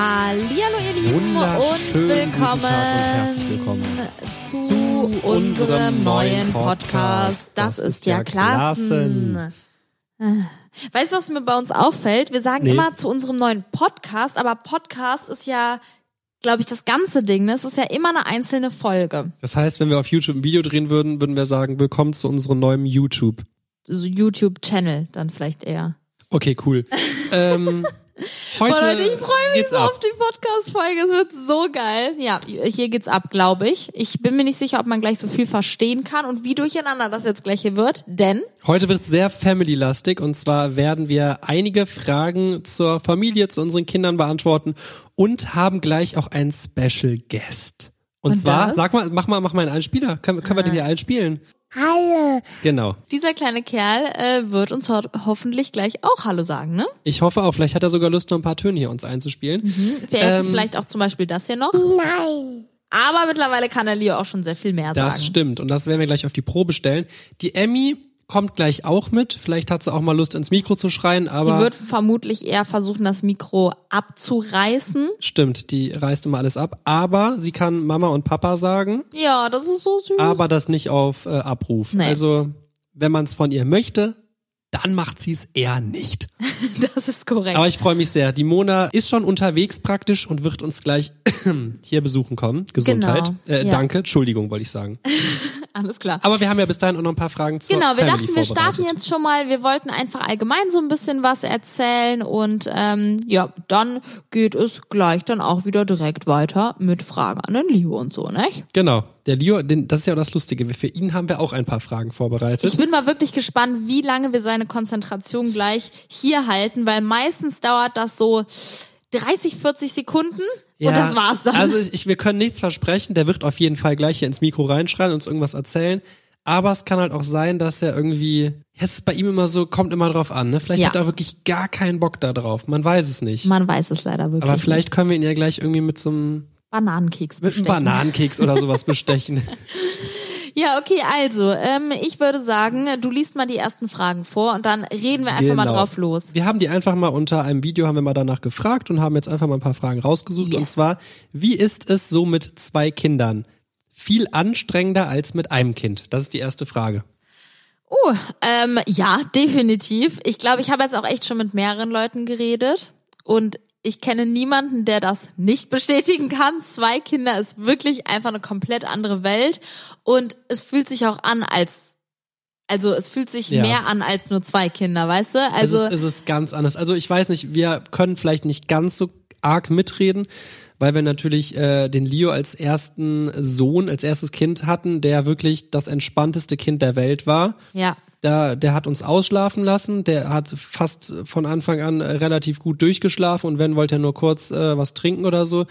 Hallihallo ihr Lieben und willkommen, und herzlich willkommen zu, zu unserem neuen Podcast. Das, Das ist ja ja Klassen. Weißt du, was mir bei uns auffällt? Wir sagen Nee. immer zu unserem neuen Podcast, aber Podcast ist ja, glaube ich, das ganze Ding. Ne? Es ist ja immer eine einzelne Folge. Das heißt, wenn wir auf YouTube ein Video drehen würden, würden wir sagen, willkommen zu unserem neuen YouTube. YouTube-Channel dann vielleicht eher. Okay, cool. ähm, heute Boah, Leute, ich freue mich so ab. auf die Podcast-Folge. Es wird so geil. Ja, hier geht's ab, glaube ich. Ich bin mir nicht sicher, ob man gleich so viel verstehen kann und wie durcheinander das jetzt gleich hier wird, denn Heute wird sehr family-lastig und zwar werden wir einige Fragen zur Familie, zu unseren Kindern beantworten und haben gleich auch einen Special Guest. Und, Und zwar, das? sag mal, mach mal, mach mal einen Einspieler. Können, können wir den hier einspielen? Hallo. Genau. dieser kleine Kerl äh, wird uns ho hoffentlich gleich auch Hallo sagen, ne? Ich hoffe auch, vielleicht hat er sogar Lust, noch ein paar Töne hier uns einzuspielen. Vielleicht- Ähm, vielleicht auch zum Beispiel das hier noch. Nein. Aber mittlerweile kann der Leo auch schon sehr viel mehr Das sagen. stimmt und das werden wir gleich auf die Probe stellen. Die Emmy kommt gleich auch mit. Vielleicht hat sie auch mal Lust ins Mikro zu schreien, Sie aber wird vermutlich eher versuchen, das Mikro abzureißen. stimmt, die reißt immer alles ab. Aber sie kann Mama und Papa sagen, Ja, das ist so süß. aber das nicht auf äh, Abruf. Nee. Also wenn man es von ihr möchte, dann macht sie es eher nicht. das ist korrekt. Aber ich freue mich sehr. Die Mona ist schon unterwegs praktisch und wird uns gleich hier besuchen kommen. Gesundheit. Genau, Äh, ja. Danke, Entschuldigung, wollte ich sagen. Alles klar. Aber wir haben ja bis dahin auch noch ein paar Fragen zur Genau, wir Family dachten, wir starten jetzt schon mal. Wir wollten einfach allgemein so ein bisschen was erzählen und ähm, ja, dann geht es gleich dann auch wieder direkt weiter mit Fragen an den Leo und so, nicht? Genau. Der Leo, den, das ist ja auch das Lustige. Für ihn haben wir auch ein paar Fragen vorbereitet. Ich bin mal wirklich gespannt, wie lange wir seine Konzentration gleich hier halten, weil meistens dauert das so 30, 40 Sekunden und das war's dann. Also ich, ich, wir können nichts versprechen. Der wird auf jeden Fall gleich hier ins Mikro reinschreien und uns irgendwas erzählen. Aber es kann halt auch sein, dass er irgendwie, ja, es ist bei ihm immer so, kommt immer drauf an. Ne? Vielleicht Ja. hat er wirklich gar keinen Bock da drauf. Man weiß es nicht. Man weiß es leider wirklich. Aber nicht. vielleicht können wir ihn ja gleich irgendwie mit so einem, Bananenkeks mit einem bestechen. Bananenkeks oder sowas bestechen. Ja, okay, also, ähm, ich würde sagen, du liest mal die ersten Fragen vor und dann reden wir einfach mal Genau. drauf los. Wir haben die einfach mal unter einem Video, haben wir mal danach gefragt und haben jetzt einfach mal ein paar Fragen rausgesucht. Yes. Und zwar, wie ist es so mit zwei Kindern? Viel anstrengender als mit einem Kind? Das ist die erste Frage. Oh, ähm, ja, definitiv. Ich glaube, ich habe jetzt auch echt schon mit mehreren Leuten geredet und ich kenne niemanden, der das nicht bestätigen kann. Zwei Kinder ist wirklich einfach eine komplett andere Welt und es fühlt sich auch an als, also es fühlt sich Ja. mehr an als nur zwei Kinder, weißt du? Also es ist, es ist ganz anders. Also ich weiß nicht, wir können vielleicht nicht ganz so arg mitreden, weil wir natürlich äh, den Leo als ersten Sohn, als erstes Kind hatten, der wirklich das entspannteste Kind der Welt war. ja. Da, der hat uns ausschlafen lassen, der hat fast von Anfang an äh, relativ gut durchgeschlafen und wenn wollte er nur kurz äh, was trinken oder so.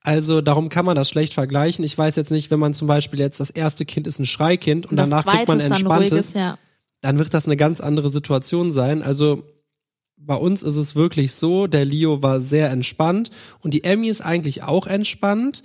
Also darum kann man das schlecht vergleichen. Ich weiß jetzt nicht, wenn man zum Beispiel jetzt das erste Kind ist ein Schreikind und das danach kriegt man ist dann entspanntes, ruhiges, ja. dann wird das eine ganz andere Situation sein. Also bei uns ist es wirklich so, der Leo war sehr entspannt und die Emmy ist eigentlich auch entspannt.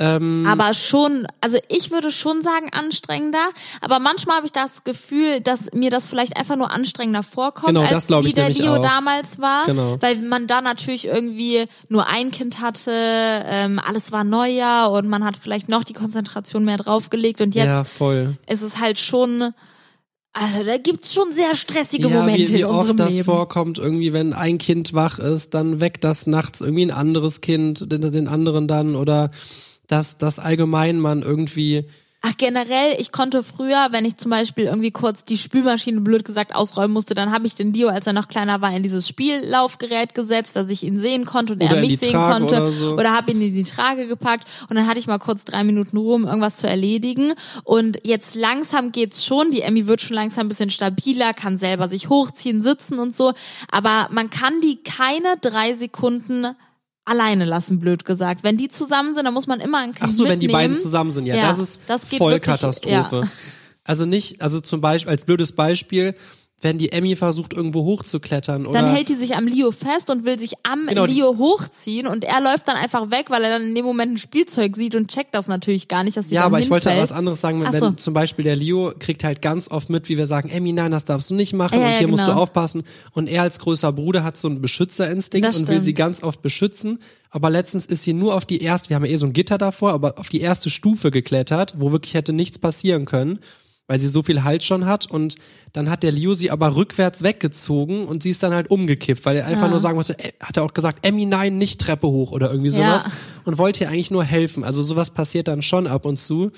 Ähm, Aber schon, also ich würde schon sagen anstrengender, aber manchmal habe ich das Gefühl, dass mir das vielleicht einfach nur anstrengender vorkommt, Genau, als wie der Leo auch. damals war, Genau. weil man da natürlich irgendwie nur ein Kind hatte, ähm, alles war neuer und man hat vielleicht noch die Konzentration mehr draufgelegt und jetzt ja, ist es halt schon, also da gibt's schon sehr stressige ja, Momente wie, wie in unserem oft das Leben. vorkommt, irgendwie, wenn ein Kind wach ist, dann weckt das nachts irgendwie ein anderes Kind, den, den anderen dann oder dass das allgemein man irgendwie Ach, generell, ich konnte früher, wenn ich zum Beispiel irgendwie kurz die Spülmaschine blöd gesagt ausräumen musste, dann habe ich den Dio, als er noch kleiner war, in dieses Spiellaufgerät gesetzt, dass ich ihn sehen konnte und Oder er mich sehen Trage konnte. oder so. Oder habe ihn in die Trage gepackt und dann hatte ich mal kurz drei Minuten Ruhe, um irgendwas zu erledigen. Und jetzt langsam geht's schon. Die Emmy wird schon langsam ein bisschen stabiler, kann selber sich hochziehen, sitzen und so. Aber man kann die keine drei Sekunden alleine lassen, blöd gesagt. Wenn die zusammen sind, dann muss man immer ein Kind Ach so, wenn die mitnehmen. beiden zusammen sind, ja, Ja, das ist das geht voll wirklich, Katastrophe. ja. Also nicht, also zum Beispiel, als blödes Beispiel, wenn die Emmy versucht, irgendwo hochzuklettern. Oder Dann hält die sich am Leo fest und will sich am Genau, Leo hochziehen und er läuft dann einfach weg, weil er dann in dem Moment ein Spielzeug sieht und checkt das natürlich gar nicht, dass die ja, aber ich wollte hinfällt. was anderes sagen, wenn, so. zum Beispiel der Leo kriegt halt ganz oft mit, wie wir sagen, Emmy, nein, das darfst du nicht machen Ja, und hier musst du genau. aufpassen. Und er als größer Bruder hat so einen Beschützerinstinkt Das und will sie stimmt. ganz oft beschützen. Aber letztens ist sie nur auf die erste, wir haben ja eh so ein Gitter davor, aber auf die erste Stufe geklettert, wo wirklich hätte nichts passieren können, weil sie so viel Halt schon hat. Und dann hat der Leo sie aber rückwärts weggezogen und sie ist dann halt umgekippt, weil er einfach Ja. nur sagen musste, hat er auch gesagt, Emmy, nein, nicht Treppe hoch oder irgendwie sowas. Ja. Und wollte ihr eigentlich nur helfen. Also sowas passiert dann schon ab und zu.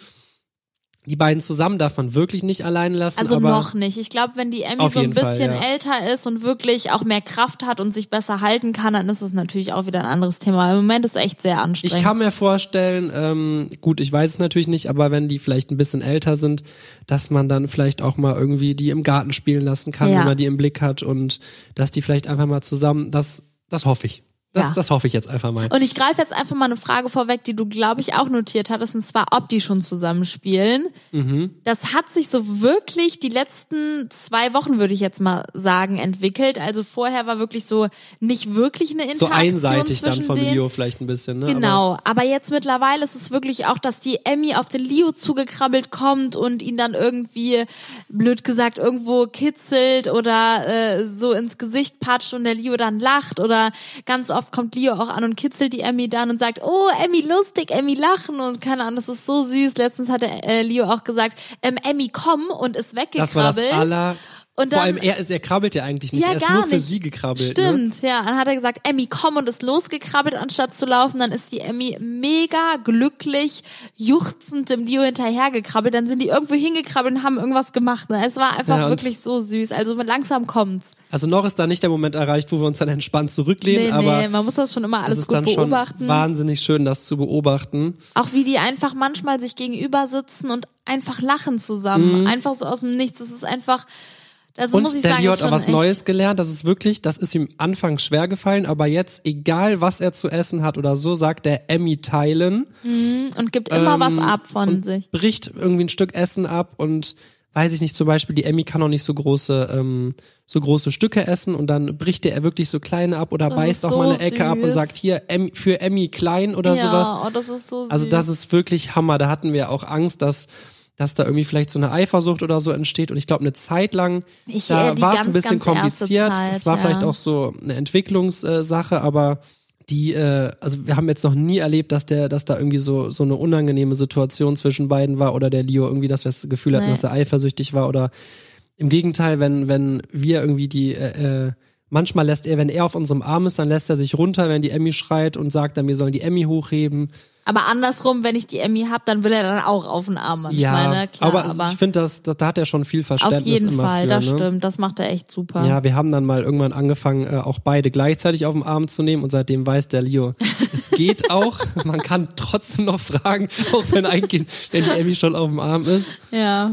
Die beiden zusammen darf man wirklich nicht allein lassen. Also noch nicht. Ich glaube, wenn die Emmy so ein jeden Fall, bisschen ja. älter ist und wirklich auch mehr Kraft hat und sich besser halten kann, dann ist es natürlich auch wieder ein anderes Thema. Im Moment ist es echt sehr anstrengend. Ich kann mir vorstellen, ähm, gut, ich weiß es natürlich nicht, aber wenn die vielleicht ein bisschen älter sind, dass man dann vielleicht auch mal irgendwie die im Garten spielen lassen kann, Ja. wenn man die im Blick hat und dass die vielleicht einfach mal zusammen, das, das hoffe ich. Das, Ja. das hoffe ich jetzt einfach mal. Und ich greife jetzt einfach mal eine Frage vorweg, die du, glaube ich, auch notiert hattest, und zwar, ob die schon zusammenspielen. Mhm. Das hat sich so wirklich die letzten zwei Wochen, würde ich jetzt mal sagen, entwickelt. Also vorher war wirklich so nicht wirklich eine so Interaktion einseitig dann denen. Leo vielleicht ein bisschen, ne? Aber Genau, aber jetzt mittlerweile ist es wirklich auch, dass die Emmy auf den Leo zugekrabbelt kommt und ihn dann irgendwie, blöd gesagt, irgendwo kitzelt oder äh, so ins Gesicht patscht und der Leo dann lacht oder ganz oft kommt Leo auch an und kitzelt die Emmy dann und sagt, oh, Emmy lustig, Emmy lachen und keine Ahnung, das ist so süß. Letztens hatte äh, Leo auch gesagt, ähm, Emmy komm und ist das war das weggekrabbelt. aller, Und vor dann- allem er ist, er krabbelt ja eigentlich nicht, Ja, er ist nur für nicht. sie gekrabbelt. Ne? Stimmt, ja. Dann hat er gesagt, Emmy, komm und ist losgekrabbelt, anstatt zu laufen. Dann ist die Emmy mega glücklich, juchzend dem Leo hinterhergekrabbelt. Dann sind die irgendwo hingekrabbelt und haben irgendwas gemacht. Ne? Es war einfach Ja, wirklich so süß. Also langsam kommt's. Also noch ist da nicht der Moment erreicht, wo wir uns dann entspannt zurücklehnen, Nee, aber nee, man muss das schon immer es alles gut beobachten. wahnsinnig schön, das zu beobachten. Auch wie die einfach manchmal sich gegenüber sitzen und einfach lachen zusammen. Einfach so aus dem Nichts. Das ist einfach, also Mhm. Und muss ich der sagen, hat auch was echt- Neues gelernt. Das ist wirklich, das ist ihm anfangs schwer gefallen, aber jetzt, egal was er zu essen hat oder so, sagt er Emmy teilen, und gibt immer was Ähm, ab von sich. bricht irgendwie ein Stück Essen ab und weiß ich nicht, zum Beispiel die Emmy kann auch nicht so große, ähm, so große Stücke essen und dann bricht er wirklich so kleine ab oder Das beißt auch so mal eine Ecke ab und süß. sagt hier Em, für Emmy klein oder ja, sowas. oh, das ist so süß. Also das ist wirklich Hammer. Da hatten wir auch Angst, dass dass da irgendwie vielleicht so eine Eifersucht oder so entsteht. Und ich glaube, eine Zeit lang, Ich, da äh, war es ein bisschen kompliziert. Zeit, es war ja. vielleicht auch so eine Entwicklungssache, aber die, äh, also wir haben jetzt noch nie erlebt, dass der, dass da irgendwie so so eine unangenehme Situation zwischen beiden war oder der Leo irgendwie, dass wir das Gefühl hatten, Nee. dass er eifersüchtig war oder im Gegenteil, wenn wenn wir irgendwie die äh, äh, Manchmal lässt er, wenn er auf unserem Arm ist, dann lässt er sich runter, wenn die Emmy schreit und sagt dann, wir sollen die Emmy hochheben. Aber andersrum, wenn ich die Emmy hab, dann will er dann auch auf den Arm manchmal, Ja, ne? Klar, aber, aber, ich finde, das, das, da hat er schon viel Verständnis auf jeden Fall, für, das ne? stimmt. Das macht er echt super. Ja, wir haben dann mal irgendwann angefangen, äh, auch beide gleichzeitig auf den Arm zu nehmen und seitdem weiß der Leo, es geht auch. Man kann trotzdem noch fragen, auch wenn ein Kind, wenn die Emmy schon auf dem Arm ist. ja.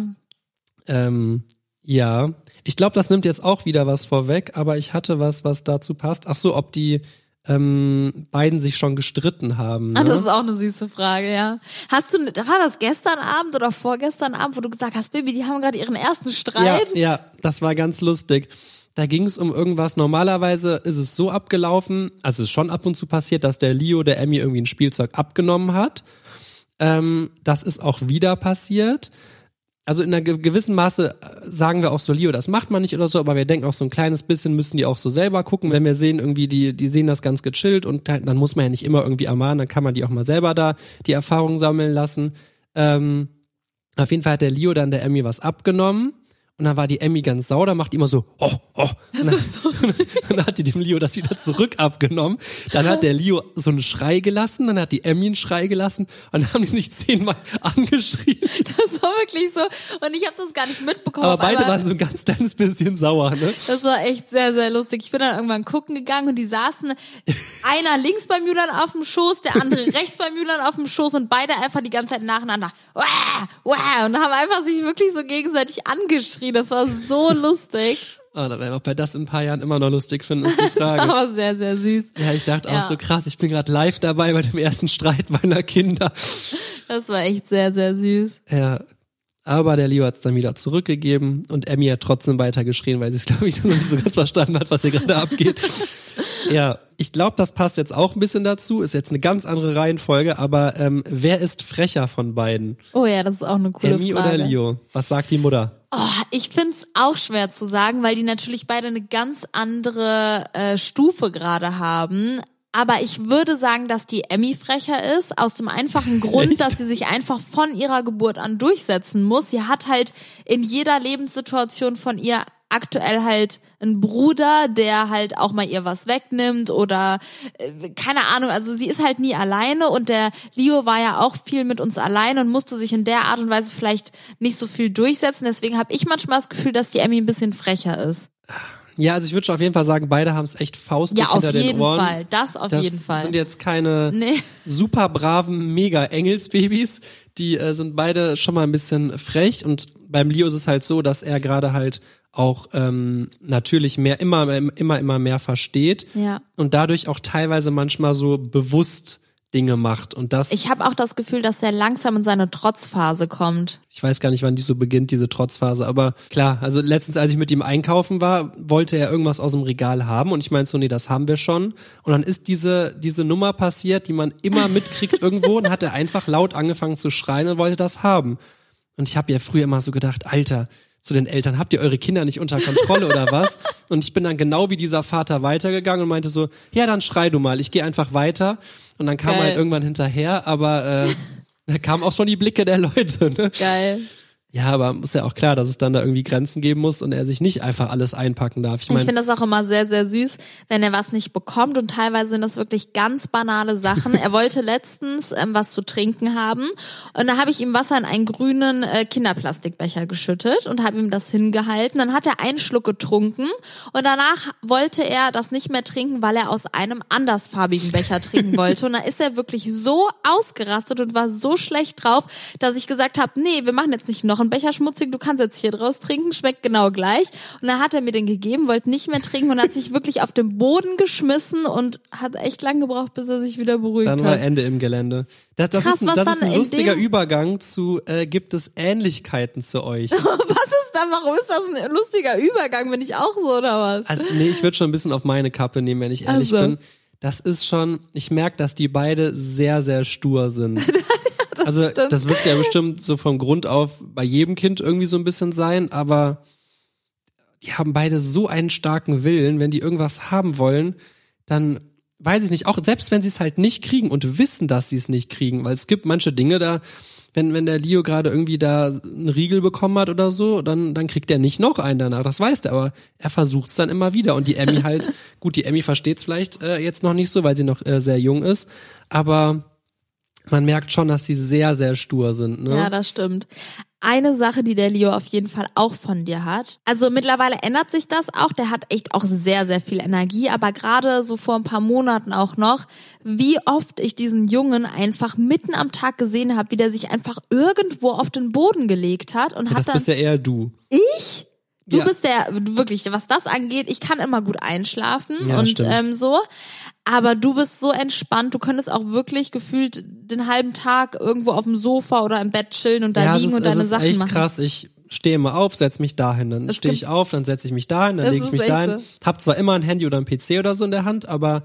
Ähm, ja, ich glaube, das nimmt jetzt auch wieder was vorweg, aber ich hatte was, was dazu passt. Ach so, ob die ähm, beiden sich schon gestritten haben. Ne? Ah, das ist auch eine süße Frage, ja. Hast du, war das gestern Abend oder vorgestern Abend, wo du gesagt hast, Baby, die haben gerade ihren ersten Ja, Streit? ja, das war ganz lustig. Da ging es um irgendwas. Normalerweise ist es so abgelaufen, also es ist schon ab und zu passiert, dass der Leo der Emmy irgendwie ein Spielzeug abgenommen hat. Ähm, das ist auch wieder passiert. Also in einer ge- gewissen Maße äh, sagen wir auch so, Leo, das macht man nicht oder so, aber wir denken auch so ein kleines bisschen müssen die auch so selber gucken. Wenn wir sehen, irgendwie, die, die sehen das ganz gechillt und dann, dann muss man ja nicht immer irgendwie ermahnen, dann kann man die auch mal selber da die Erfahrung sammeln lassen. Ähm, auf jeden Fall hat der Leo dann der Emmy was abgenommen. Und dann war die Emmy ganz sauer, macht immer so, oh, oh. Und dann, dann hat die dem Leo das wieder zurück abgenommen. Dann hat der Leo so einen Schrei gelassen, dann hat die Emmy einen Schrei gelassen und dann haben die sich zehnmal angeschrien. Das war wirklich so. Und ich habe das gar nicht mitbekommen. Aber beide waren so ein ganz kleines bisschen sauer, ne? Das war echt sehr, sehr lustig. Ich bin dann irgendwann gucken gegangen und die saßen einer links beim Julian auf dem Schoß, der andere rechts beim Julian auf dem Schoß und beide einfach die ganze Zeit nacheinander. Wah, wah, und haben einfach sich wirklich so gegenseitig angeschrien. Das war so lustig. Ah, da werden wir bei das in ein paar Jahren immer noch lustig finden, ist die Das war Frage. aber sehr, sehr süß. Ja, ich dachte Ja. auch so krass, ich bin gerade live dabei bei dem ersten Streit meiner Kinder. Das war echt sehr, sehr süß. Ja. Aber der Leo hat es dann wieder zurückgegeben und Emmy hat trotzdem weitergeschrien, weil sie es, glaube ich, noch nicht so ganz verstanden hat, was hier gerade abgeht. Ja, ich glaube, das passt jetzt auch ein bisschen dazu. Ist jetzt eine ganz andere Reihenfolge, aber ähm, wer ist frecher von beiden? Oh ja, das ist auch eine coole Emmy Frage. oder Leo? Was sagt die Mutter? Oh, ich find's auch schwer zu sagen, weil die natürlich beide eine ganz andere äh, Stufe gerade haben. Aber ich würde sagen, dass die Emmy frecher ist, aus dem einfachen Grund, Echt? dass sie sich einfach von ihrer Geburt an durchsetzen muss. Sie hat halt in jeder Lebenssituation von ihr aktuell halt einen Bruder, der halt auch mal ihr was wegnimmt oder äh, keine Ahnung, also sie ist halt nie alleine und der Leo war ja auch viel mit uns allein und musste sich in der Art und Weise vielleicht nicht so viel durchsetzen. Deswegen habe ich manchmal das Gefühl, dass die Emmy ein bisschen frecher ist. Ja, also ich würde schon auf jeden Fall sagen, beide haben es echt faustdick Ja, auf hinter den jeden Ohren. Fall. Das auf das jeden Fall. sind jetzt keine Nee. super braven Mega-Engelsbabys. Die äh, sind beide schon mal ein bisschen frech. Und beim Leo ist es halt so, dass er gerade halt auch ähm, natürlich mehr, immer, immer, immer mehr versteht. Ja. Und dadurch auch teilweise manchmal so bewusst Dinge macht. Und das, Ich habe auch das Gefühl, dass er langsam in seine Trotzphase kommt. ich weiß gar nicht, wann die so beginnt, diese Trotzphase, aber klar, also letztens, als ich mit ihm einkaufen war, wollte er irgendwas aus dem Regal haben und ich meinte so, nee, das haben wir schon. Und dann ist diese, diese Nummer passiert, die man immer mitkriegt irgendwo und hat er einfach laut angefangen zu schreien und wollte das haben. Und ich habe ja früher immer so gedacht, Alter, zu den Eltern, habt ihr eure Kinder nicht unter Kontrolle oder was? Und ich bin dann genau wie dieser Vater weitergegangen und meinte so, ja, dann schrei du mal, ich gehe einfach weiter. Und dann kam Geil. halt irgendwann hinterher, aber äh, da kamen auch schon die Blicke der Leute. Ne? Geil. Ja, aber ist ja auch klar, dass es dann da irgendwie Grenzen geben muss und er sich nicht einfach alles einpacken darf. Ich Ich finde das auch immer sehr, sehr süß, wenn er was nicht bekommt und teilweise sind das wirklich ganz banale Sachen. Er wollte letztens ähm, was zu trinken haben und da habe ich ihm Wasser in einen grünen äh, Kinderplastikbecher geschüttet und habe ihm das hingehalten. Dann hat er einen Schluck getrunken und danach wollte er das nicht mehr trinken, weil er aus einem andersfarbigen Becher trinken wollte. Und da ist er wirklich so ausgerastet und war so schlecht drauf, dass ich gesagt habe, nee, wir machen jetzt nicht noch einen Becher schmutzig, du kannst jetzt hier draus trinken, schmeckt genau gleich. Und dann hat er mir den gegeben, wollte nicht mehr trinken und hat sich wirklich auf den Boden geschmissen und hat echt lang gebraucht, bis er sich wieder beruhigt dann war hat. Ende im Gelände. Das, das Krass, ist ein, das ist ein in lustiger Übergang zu, äh, gibt es Ähnlichkeiten zu euch? Was ist da, warum ist das ein lustiger Übergang? Bin ich auch so oder was? Also, nee, ich würde schon ein bisschen auf meine Kappe nehmen, wenn ich ehrlich Also. bin. Das ist schon, ich merke, dass die beide sehr, sehr stur sind. also stimmt. das wird ja bestimmt so vom Grund auf bei jedem Kind irgendwie so ein bisschen sein, aber die haben beide so einen starken Willen, wenn die irgendwas haben wollen, dann weiß ich nicht, auch selbst wenn sie es halt nicht kriegen und wissen, dass sie es nicht kriegen, weil es gibt manche Dinge da, wenn, wenn der Leo gerade irgendwie da einen Riegel bekommen hat oder so, dann, dann kriegt er nicht noch einen danach, das weiß er, aber er versucht es dann immer wieder. Und die Emmy halt, gut, die Emmy versteht es vielleicht äh, jetzt noch nicht so, weil sie noch äh, sehr jung ist, aber man merkt schon, dass sie sehr, sehr stur sind. Ne? Ja, das stimmt. Eine Sache, die der Leo auf jeden Fall auch von dir hat. Also mittlerweile ändert sich das auch. Der hat echt auch sehr, sehr viel Energie. Aber gerade so vor ein paar Monaten auch noch, wie oft ich diesen Jungen einfach mitten am Tag gesehen habe, wie der sich einfach irgendwo auf den Boden gelegt hat und hat das dann bist ja eher du. ich? Du Ja. bist der, wirklich, was das angeht, ich kann immer gut einschlafen Ja, und stimmt. ähm, so. Aber du bist so entspannt, du könntest auch wirklich gefühlt den halben Tag irgendwo auf dem Sofa oder im Bett chillen und da ja, liegen ist, und deine es ist Sachen echt machen. krass. Ich stehe immer auf, setze mich dahin, dann stehe ich auf, dann setze ich mich dahin, dann Das lege ich ist mich echt dahin. so. Hab zwar immer ein Handy oder ein PC oder so in der Hand, aber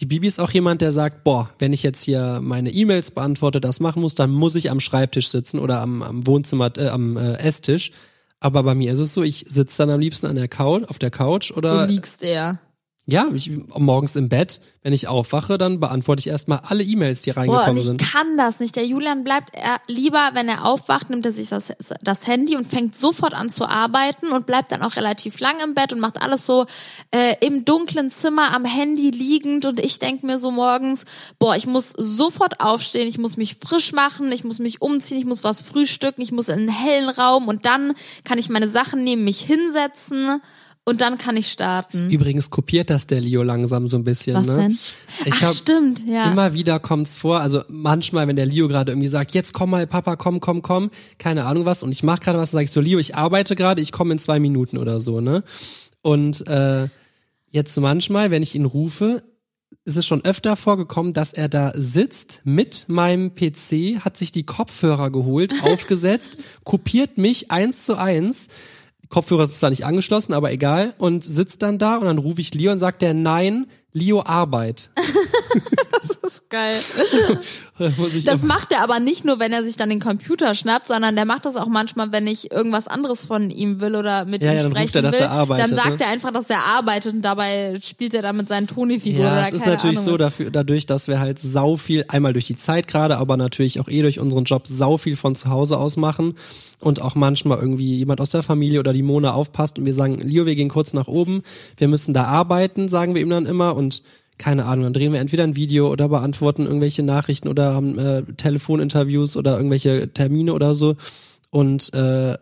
die Bibi ist auch jemand, der sagt, boah, wenn ich jetzt hier meine E-Mails beantworte, das machen muss, dann muss ich am Schreibtisch sitzen oder am, am Wohnzimmer, äh, am äh, Esstisch. Aber bei mir ist es so, ich sitze dann am liebsten an der Couch, auf der Couch Du oder liegst eher. Ja, ich, morgens im Bett, wenn ich aufwache, dann beantworte ich erstmal alle E-Mails, die Boah, reingekommen ich sind. kann das nicht. Der Julian bleibt er lieber, wenn er aufwacht, nimmt er sich das, das Handy und fängt sofort an zu arbeiten und bleibt dann auch relativ lang im Bett und macht alles so äh, im dunklen Zimmer am Handy liegend. Und ich denk mir so morgens, boah, ich muss sofort aufstehen, ich muss mich frisch machen, ich muss mich umziehen, ich muss was frühstücken, ich muss in einen hellen Raum und dann kann ich meine Sachen nehmen, mich hinsetzen und dann kann ich starten. Übrigens kopiert das der Leo langsam so ein bisschen. Was ne? denn? Ich Ach, hab, stimmt, ja. Immer wieder kommt's vor, also manchmal, wenn der Leo gerade irgendwie sagt, jetzt komm mal, Papa, komm, komm, komm, keine Ahnung was, und ich mache gerade was, dann sage ich so, Leo, ich arbeite gerade, ich komme in zwei Minuten oder so, ne? Und äh, jetzt manchmal, wenn ich ihn rufe, ist es schon öfter vorgekommen, dass er da sitzt mit meinem PC, hat sich die Kopfhörer geholt, aufgesetzt, kopiert mich eins zu eins. Kopfhörer sind zwar nicht angeschlossen, aber egal, und sitzt dann da und dann rufe ich Leo und sagt der nein, Leo Arbeit. Das ist geil. Da muss ich Das macht er aber nicht nur, wenn er sich dann den Computer schnappt, sondern der macht das auch manchmal, wenn ich irgendwas anderes von ihm will oder mit Ja, ihm ja, dann sprechen er, dass will. er arbeitet, dann sagt ne? er einfach, dass er arbeitet und dabei spielt er dann mit seinen Toni-Figuren Ja, oder es ist natürlich Ahnung so dafür, dadurch, dass wir halt sau viel, einmal durch die Zeit gerade, aber natürlich auch eh durch unseren Job sau viel von zu Hause aus machen und auch manchmal irgendwie jemand aus der Familie oder die Mona aufpasst und wir sagen, Leo, wir gehen kurz nach oben, wir müssen da arbeiten, sagen wir ihm dann immer und keine Ahnung, dann drehen wir entweder ein Video oder beantworten irgendwelche Nachrichten oder haben äh, Telefoninterviews oder irgendwelche Termine oder so und äh,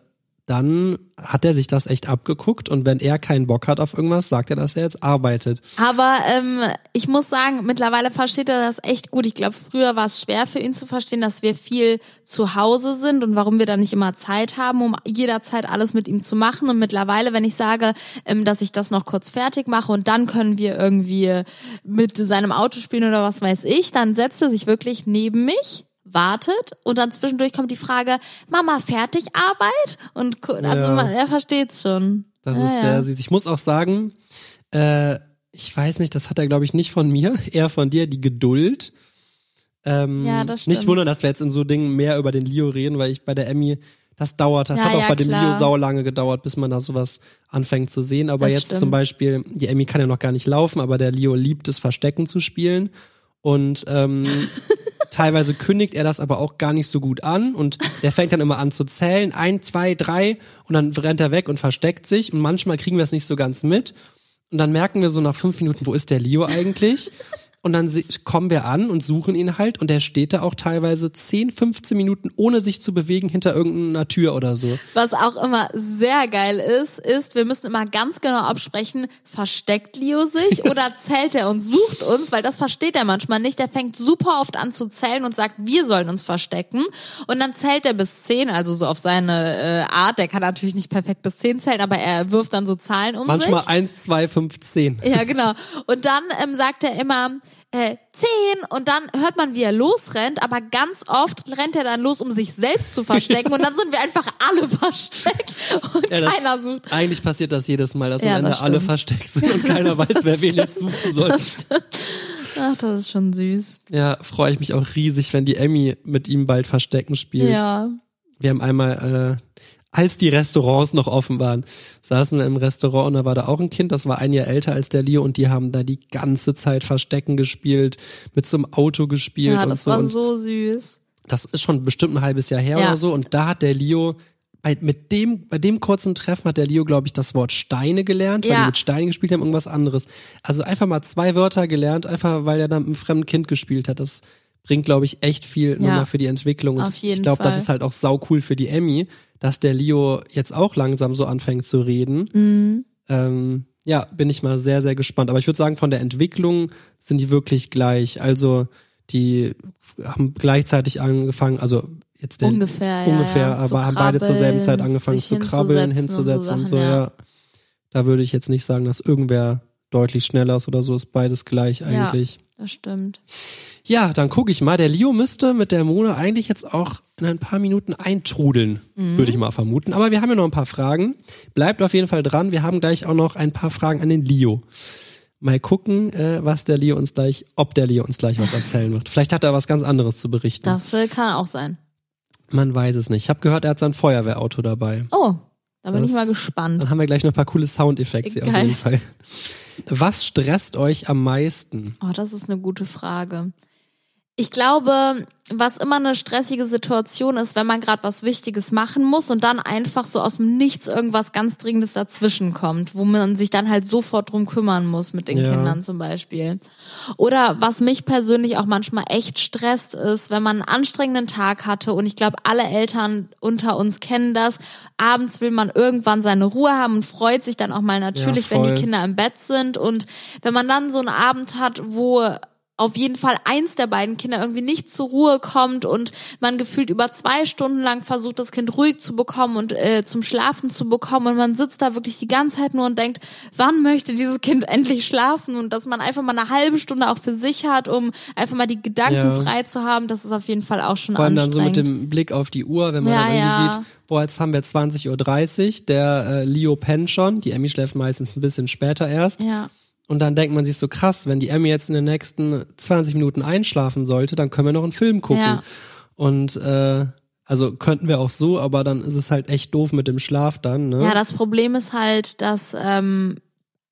dann hat er sich das echt abgeguckt und wenn er keinen Bock hat auf irgendwas, sagt er, dass er jetzt arbeitet. Aber ähm, ich muss sagen, mittlerweile versteht er das echt gut. Ich glaube, früher war es schwer für ihn zu verstehen, dass wir viel zu Hause sind und warum wir da nicht immer Zeit haben, um jederzeit alles mit ihm zu machen. Und mittlerweile, wenn ich sage, ähm, dass ich das noch kurz fertig mache und dann können wir irgendwie mit seinem Auto spielen oder was weiß ich, dann setzt er sich wirklich neben mich wartet und dann zwischendurch kommt die Frage, Mama, fertig Arbeit? Und also Ja. man, er versteht's schon. Das Ja, ist ja. sehr süß. Ich muss auch sagen, äh, ich weiß nicht, das hat er, glaube ich, nicht von mir, eher von dir, die Geduld. Ähm, Ja, das Nicht stimmt. wundern, dass wir jetzt in so Dingen mehr über den Leo reden, weil ich bei der Emmy, das dauert, das Ja, hat auch ja, bei dem klar. Leo sau lange gedauert, bis man da sowas anfängt zu sehen. Aber Das jetzt stimmt. zum Beispiel, die Emmy kann ja noch gar nicht laufen, aber der Leo liebt es, Verstecken zu spielen. Und ähm, teilweise kündigt er das aber auch gar nicht so gut an. Und der fängt dann immer an zu zählen, ein, zwei, drei. Und dann rennt er weg und versteckt sich. Und manchmal kriegen wir es nicht so ganz mit. Und dann merken wir so nach fünf Minuten, wo ist der Leo eigentlich? Und dann kommen wir an und suchen ihn halt und der steht da auch teilweise 10, 15 Minuten ohne sich zu bewegen hinter irgendeiner Tür oder so. Was auch immer sehr geil ist, ist, wir müssen immer ganz genau absprechen, versteckt Leo sich oder zählt er und sucht uns, weil das versteht er manchmal nicht. Der fängt super oft an zu zählen und sagt, wir sollen uns verstecken. Und dann zählt er bis zehn, also so auf seine äh, Art. Der kann natürlich nicht perfekt bis zehn zählen, aber er wirft dann so Zahlen um Manchmal sich. eins, zwei, fünf, zehn. Ja, genau. Und dann ähm, sagt er immer, äh, zehn und dann hört man, wie er losrennt, aber ganz oft rennt er dann los, um sich selbst zu verstecken und dann sind wir einfach alle versteckt und Ja, das- keiner sucht. Eigentlich passiert das jedes Mal, dass Ja, am Ende das alle stimmt. versteckt sind und keiner weiß, wer wen jetzt suchen soll. Ach, das ist schon süß. Ja, freue ich mich auch riesig, wenn die Emmy mit ihm bald Verstecken spielt. Ja. Wir haben einmal, äh, als die Restaurants noch offen waren, saßen wir im Restaurant und da war da auch ein Kind, das war ein Jahr älter als der Leo und die haben da die ganze Zeit Verstecken gespielt, mit so einem Auto gespielt Ja, und das so. war und so süß. das ist schon bestimmt ein halbes Jahr her Ja. oder so und da hat der Leo bei, mit dem, bei dem kurzen Treffen hat der Leo, glaube ich, das Wort Steine gelernt, weil Ja. die mit Steinen gespielt haben, irgendwas anderes. Also einfach mal zwei Wörter gelernt, einfach weil er dann mit einem fremden Kind gespielt hat. Das bringt, glaube ich, echt viel Ja. nochmal für die Entwicklung. Und Auf jeden ich glaube, das ist halt auch sau cool für die Emmy, dass der Leo jetzt auch langsam so anfängt zu reden. Mhm. Ähm, ja, bin ich mal sehr, sehr gespannt. Aber ich würde sagen, von der Entwicklung sind die wirklich gleich. Also die haben gleichzeitig angefangen, also jetzt der, Ungefähr, ja, ungefähr, ja. Aber haben beide zur selben Zeit angefangen zu krabbeln, hinzusetzen und so, Sachen, ja. Da würde ich jetzt nicht sagen, dass irgendwer deutlich schneller ist oder so, ist beides gleich Ja. eigentlich. Das stimmt. Ja, dann gucke ich mal. Der Leo müsste mit der Mona eigentlich jetzt auch in ein paar Minuten eintrudeln, Mhm. würde ich mal vermuten. Aber wir haben ja noch ein paar Fragen. Bleibt auf jeden Fall dran. Wir haben gleich auch noch ein paar Fragen an den Leo. Mal gucken, äh, was der Leo uns gleich, ob der Leo uns gleich was erzählen wird. Vielleicht hat er was ganz anderes zu berichten. Das äh, kann auch sein. Man weiß es nicht. Ich habe gehört, er hat sein Feuerwehrauto dabei. Oh, da bin Das- ich mal gespannt. Dann haben wir gleich noch ein paar coole Soundeffekte auf jeden Fall. Was stresst euch am meisten? Oh, das ist eine gute Frage. Ich glaube, was immer eine stressige Situation ist, wenn man gerade was Wichtiges machen muss und dann einfach so aus dem Nichts irgendwas ganz Dringendes dazwischen kommt, wo man sich dann halt sofort drum kümmern muss mit den Ja. Kindern zum Beispiel. Oder was mich persönlich auch manchmal echt stresst, ist, wenn man einen anstrengenden Tag hatte und ich glaube, alle Eltern unter uns kennen das. Abends will man irgendwann seine Ruhe haben und freut sich dann auch mal natürlich, wenn voll. die Kinder im Bett sind und wenn man dann so einen Abend hat, wo auf jeden Fall eins der beiden Kinder irgendwie nicht zur Ruhe kommt und man gefühlt über zwei Stunden lang versucht, das Kind ruhig zu bekommen und äh, zum Schlafen zu bekommen und man sitzt da wirklich die ganze Zeit nur und denkt, wann möchte dieses Kind endlich schlafen und dass man einfach mal eine halbe Stunde auch für sich hat, um einfach mal die Gedanken ja. frei zu haben, das ist auf jeden Fall auch schon Vor allem dann so mit dem Blick auf die Uhr, wenn man ja, dann irgendwie ja. sieht, boah, jetzt haben wir 20.30 Uhr, der äh, Leo pennt schon, die Emmy schläft meistens ein bisschen später erst. Ja. Und dann denkt man sich so krass, wenn die Emmy jetzt in den nächsten 20 Minuten einschlafen sollte, dann können wir noch einen Film gucken. Ja. Und äh, also könnten wir auch so, aber dann ist es halt echt doof mit dem Schlaf dann. Ne? Ja, das Problem ist halt, dass ähm,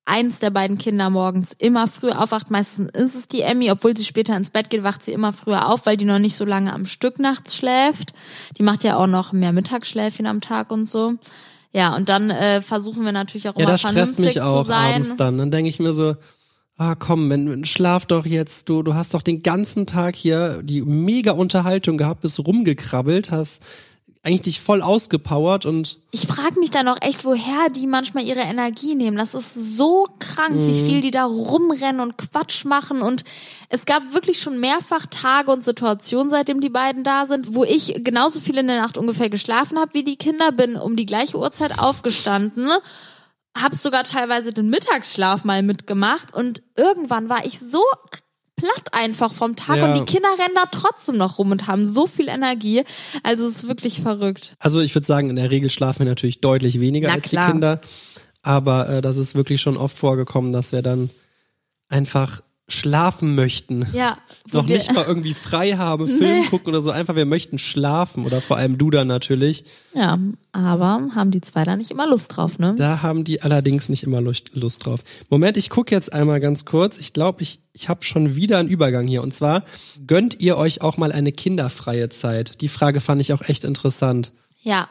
eins der beiden Kinder morgens immer früher aufwacht. Meistens ist es die Emmy, obwohl sie später ins Bett geht, wacht sie immer früher auf, weil die noch nicht so lange am Stück nachts schläft. Die macht ja auch noch mehr Mittagsschläfchen am Tag und so. Ja, und dann äh, versuchen wir natürlich auch ja, immer das stresst mich auch zu sein. abends dann. Dann denke ich mir so, ah komm, wenn, schlaf doch jetzt, du, du hast doch den ganzen Tag hier die mega Unterhaltung gehabt, bist rumgekrabbelt, hast eigentlich dich voll ausgepowert und. Ich frage mich dann auch echt, woher die manchmal ihre Energie nehmen. Das ist so krank, mhm. wie viel die da rumrennen und Quatsch machen. Und es gab wirklich schon mehrfach Tage und Situationen, seitdem die beiden da sind, wo ich genauso viel in der Nacht ungefähr geschlafen habe wie die Kinder, bin um die gleiche Uhrzeit aufgestanden habe sogar teilweise den Mittagsschlaf mal mitgemacht und irgendwann war ich so platt einfach vom Tag ja. und die Kinder rennen da trotzdem noch rum und haben so viel Energie. Also es ist wirklich verrückt. Also ich würde sagen, in der Regel schlafen wir natürlich deutlich weniger Na, als klar. die Kinder. Aber äh, das ist wirklich schon oft vorgekommen, dass wir dann einfach schlafen möchten. Ja. Noch nicht mal irgendwie frei haben, Film nee. gucken oder so. Einfach, wir möchten schlafen. Oder vor allem du dann natürlich. Ja, aber haben die zwei da nicht immer Lust drauf, ne? Da haben die allerdings nicht immer Lust, Lust drauf. Moment, ich gucke jetzt einmal ganz kurz. Ich glaube, ich, ich habe schon wieder einen Übergang hier. Und zwar, gönnt ihr euch auch mal eine kinderfreie Zeit? Die Frage fand ich auch echt interessant. Ja,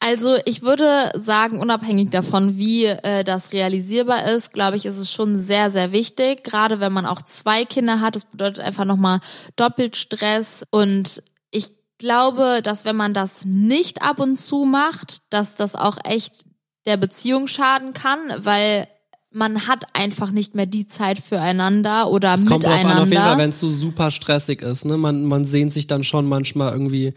also ich würde sagen, unabhängig davon, wie äh, das realisierbar ist, glaube ich, ist es schon sehr, sehr wichtig. Gerade wenn man auch zwei Kinder hat, das bedeutet einfach nochmal doppelt Stress. Und ich glaube, dass wenn man das nicht ab und zu macht, dass das auch echt der Beziehung schaden kann, weil man hat einfach nicht mehr die Zeit füreinander oder es miteinander. Kommt drauf an, auf jeden Fall, wenn es so super stressig ist. Ne? Man, man sehnt sich dann schon manchmal irgendwie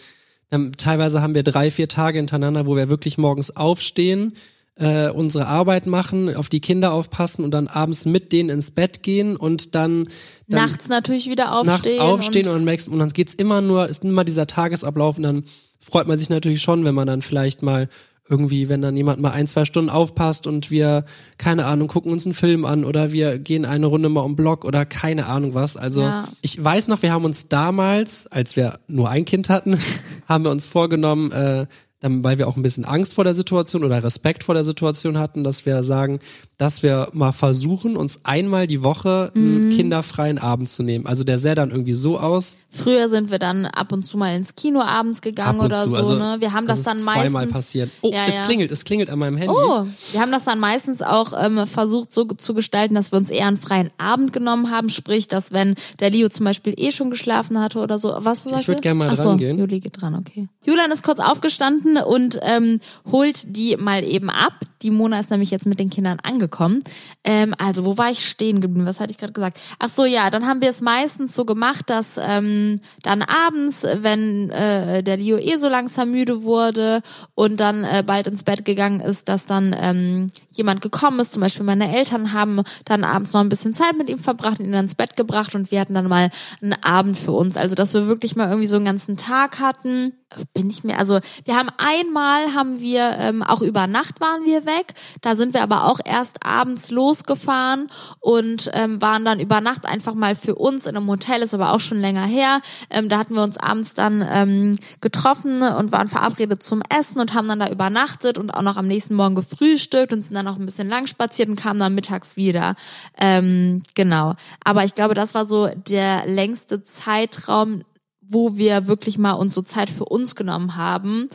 ähm, teilweise haben wir drei, vier Tage hintereinander, wo wir wirklich morgens aufstehen, äh, unsere Arbeit machen, auf die Kinder aufpassen und dann abends mit denen ins Bett gehen und dann, dann nachts natürlich wieder aufstehen. Nachts aufstehen und, und, merkst, und dann geht's immer nur, ist immer dieser Tagesablauf und dann freut man sich natürlich schon, wenn man dann vielleicht mal irgendwie, wenn dann jemand mal ein, zwei Stunden aufpasst und wir, keine Ahnung, gucken uns einen Film an oder wir gehen eine Runde mal um Block oder keine Ahnung was. Also ja. ich weiß noch, wir haben uns damals, als wir nur ein Kind hatten, haben wir uns vorgenommen, äh, dann, weil wir auch ein bisschen Angst vor der Situation oder Respekt vor der Situation hatten, dass wir sagen, dass wir mal versuchen, uns einmal die Woche einen mhm. kinderfreien Abend zu nehmen. Also der sähe dann irgendwie so aus. Früher sind wir dann ab und zu mal ins Kino abends gegangen oder zu. so. Also, ne? Wir haben das, das dann meistens zweimal passiert. Oh, ja, es ja. klingelt, es klingelt an meinem Handy. Oh, wir haben das dann meistens auch ähm, versucht so zu gestalten, dass wir uns eher einen freien Abend genommen haben. Sprich, dass wenn der Leo zum Beispiel eh schon geschlafen hatte oder so. Was Ich würde gerne mal Achso, dran gehen. Juli geht dran, okay. Julian ist kurz aufgestanden und ähm, holt die mal eben ab. Die Mona ist nämlich jetzt mit den Kindern angekommen. Ähm, also, wo war ich stehen geblieben? Was hatte ich gerade gesagt? Ach so, ja, dann haben wir es meistens so gemacht, dass ähm, dann abends, wenn äh, der Leo eh so langsam müde wurde und dann äh, bald ins Bett gegangen ist, dass dann ähm, jemand gekommen ist. Zum Beispiel meine Eltern haben dann abends noch ein bisschen Zeit mit ihm verbracht, ihn dann ins Bett gebracht und wir hatten dann mal einen Abend für uns. Also, dass wir wirklich mal irgendwie so einen ganzen Tag hatten bin ich mir, also wir haben einmal haben wir, ähm, auch über Nacht waren wir weg, da sind wir aber auch erst abends losgefahren und ähm, waren dann über Nacht einfach mal für uns in einem Hotel, ist aber auch schon länger her, ähm, da hatten wir uns abends dann ähm, getroffen und waren verabredet zum Essen und haben dann da übernachtet und auch noch am nächsten Morgen gefrühstückt und sind dann noch ein bisschen lang spaziert und kamen dann mittags wieder, ähm, genau, aber ich glaube, das war so der längste Zeitraum, wo wir wirklich mal uns so Zeit für uns genommen haben.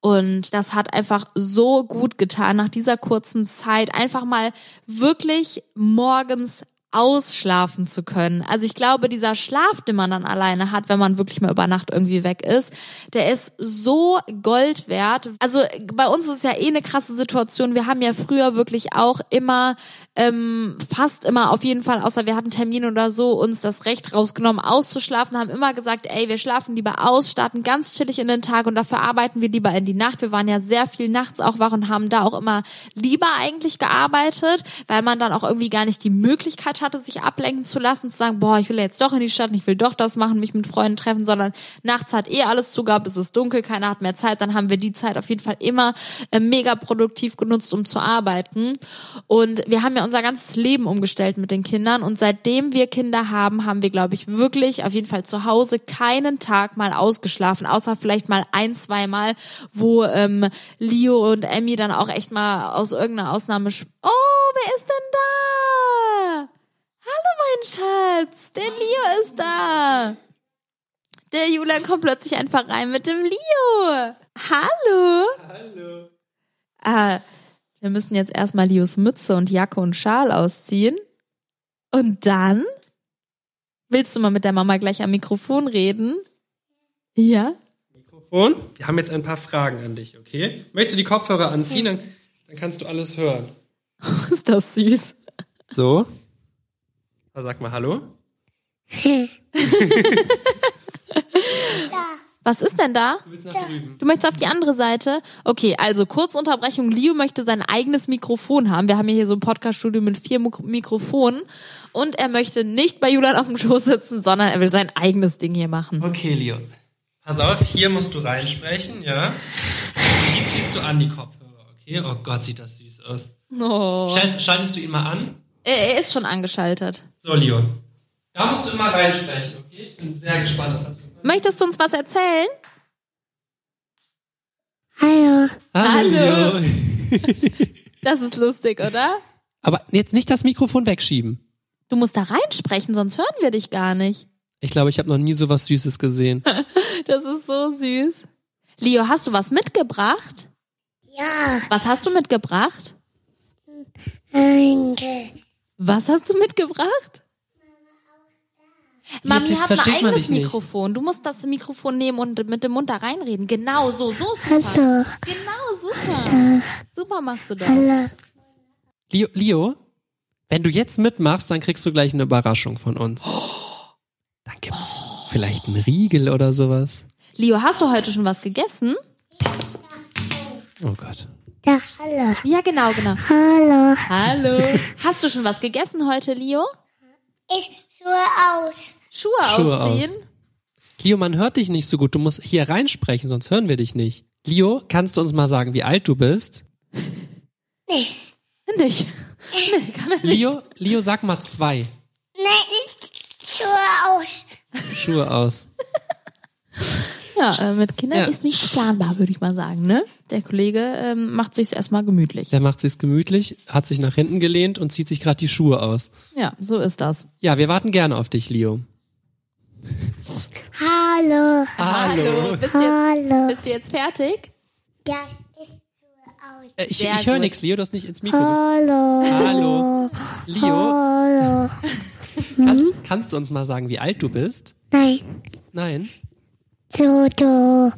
Und das hat einfach so gut getan, nach dieser kurzen Zeit einfach mal wirklich morgens ausschlafen zu können. Also ich glaube, dieser Schlaf, den man dann alleine hat, wenn man wirklich mal über Nacht irgendwie weg ist, der ist so Gold wert. Also bei uns ist es ja eh eine krasse Situation. Wir haben ja früher wirklich auch immer ähm, fast immer auf jeden Fall, außer wir hatten Termine oder so, uns das Recht rausgenommen, auszuschlafen, haben immer gesagt, ey, wir schlafen lieber aus, starten ganz chillig in den Tag und dafür arbeiten wir lieber in die Nacht. Wir waren ja sehr viel nachts auch wach und haben da auch immer lieber eigentlich gearbeitet, weil man dann auch irgendwie gar nicht die Möglichkeit hatte, sich ablenken zu lassen, zu sagen, boah, ich will jetzt doch in die Stadt, ich will doch das machen, mich mit Freunden treffen, sondern nachts hat eh alles zugehabt, es ist dunkel, keiner hat mehr Zeit, dann haben wir die Zeit auf jeden Fall immer äh, mega produktiv genutzt, um zu arbeiten. Und wir haben ja unser ganzes Leben umgestellt mit den Kindern. Und seitdem wir Kinder haben, haben wir, glaube ich, wirklich auf jeden Fall zu Hause keinen Tag mal ausgeschlafen, außer vielleicht mal ein, zwei wo ähm, Leo und Emmy dann auch echt mal aus irgendeiner Ausnahme. Oh, wer ist denn da? Hallo, mein Schatz. Der Leo ist da. Der Julian kommt plötzlich einfach rein mit dem Leo. Hallo. Hallo. Ah, wir müssen jetzt erstmal Lios Mütze und Jacke und Schal ausziehen. Und dann? Willst du mal mit der Mama gleich am Mikrofon reden? Ja? Mikrofon. Wir haben jetzt ein paar Fragen an dich, okay? Möchtest du die Kopfhörer anziehen? Dann, dann kannst du alles hören. Ist das süß. So. Also sag mal Hallo. Was ist denn da? Du willst nach drüben. Du möchtest auf die andere Seite? Okay, also Kurzunterbrechung. Leo möchte sein eigenes Mikrofon haben. Wir haben ja hier so ein Podcaststudio mit vier Mik Mikrofonen. Und er möchte nicht bei Julian auf dem Schoß sitzen, sondern er will sein eigenes Ding hier machen. Okay, Leo. Pass auf, hier musst du reinsprechen, ja? Die ziehst du an, die Kopfhörer, okay? Oh Gott, sieht das süß aus. Oh. Schaltest, schaltest du ihn mal an? Er, er ist schon angeschaltet. So, Leo. Da musst du immer reinsprechen, okay? Ich bin sehr gespannt auf das. Möchtest du uns was erzählen? Hallo. Hallo. Das ist lustig, oder? Aber jetzt nicht das Mikrofon wegschieben. Du musst da reinsprechen, sonst hören wir dich gar nicht. Ich glaube, ich habe noch nie so was Süßes gesehen. Das ist so süß. Leo, hast du was mitgebracht? Ja, Was hast du mitgebracht? danke. Was hast du mitgebracht? Mami jetzt hat ein eigenes. Mikrofon. Du musst das Mikrofon nehmen und mit dem Mund da reinreden. Genau so, so super. Hallo. Genau, super. Super machst du das. Hallo. Leo, Leo, wenn du jetzt mitmachst, dann kriegst du gleich eine Überraschung von uns. Dann gibt's vielleicht einen Riegel oder sowas. Leo, hast du heute schon was gegessen? Oh Gott. Ja, hallo. Ja, genau, genau. Hallo. Hallo. Hast du schon was gegessen heute, Leo? Ich schaue aus. Schuhe, Schuhe ausziehen? Leo, man hört dich nicht so gut. Du musst hier reinsprechen, sonst hören wir dich nicht. Leo, kannst du uns mal sagen, wie alt du bist? Nicht. Nicht. Nee, kann er nicht. Leo, Leo, sag mal zwei. Nein, ich schaue aus. Schuhe aus. Ja, äh, mit Kindern Ja. ist nichts planbar, würde ich mal sagen, ne? Der Kollege ähm, macht sich's erstmal gemütlich. Der macht sich's gemütlich, hat sich nach hinten gelehnt und zieht sich gerade die Schuhe aus. Ja, so ist das. Ja, wir warten gerne auf dich, Leo. Hallo. Hallo. Bist du jetzt, Hallo. bist du jetzt fertig? Ja, ich schaue aus. Äh, ich ich höre nichts, Leo, du hast nicht ins Mikro. Hallo. Hallo. Leo, Hallo. kannst, kannst du uns mal sagen, wie alt du bist? Nein. Nein. Toto.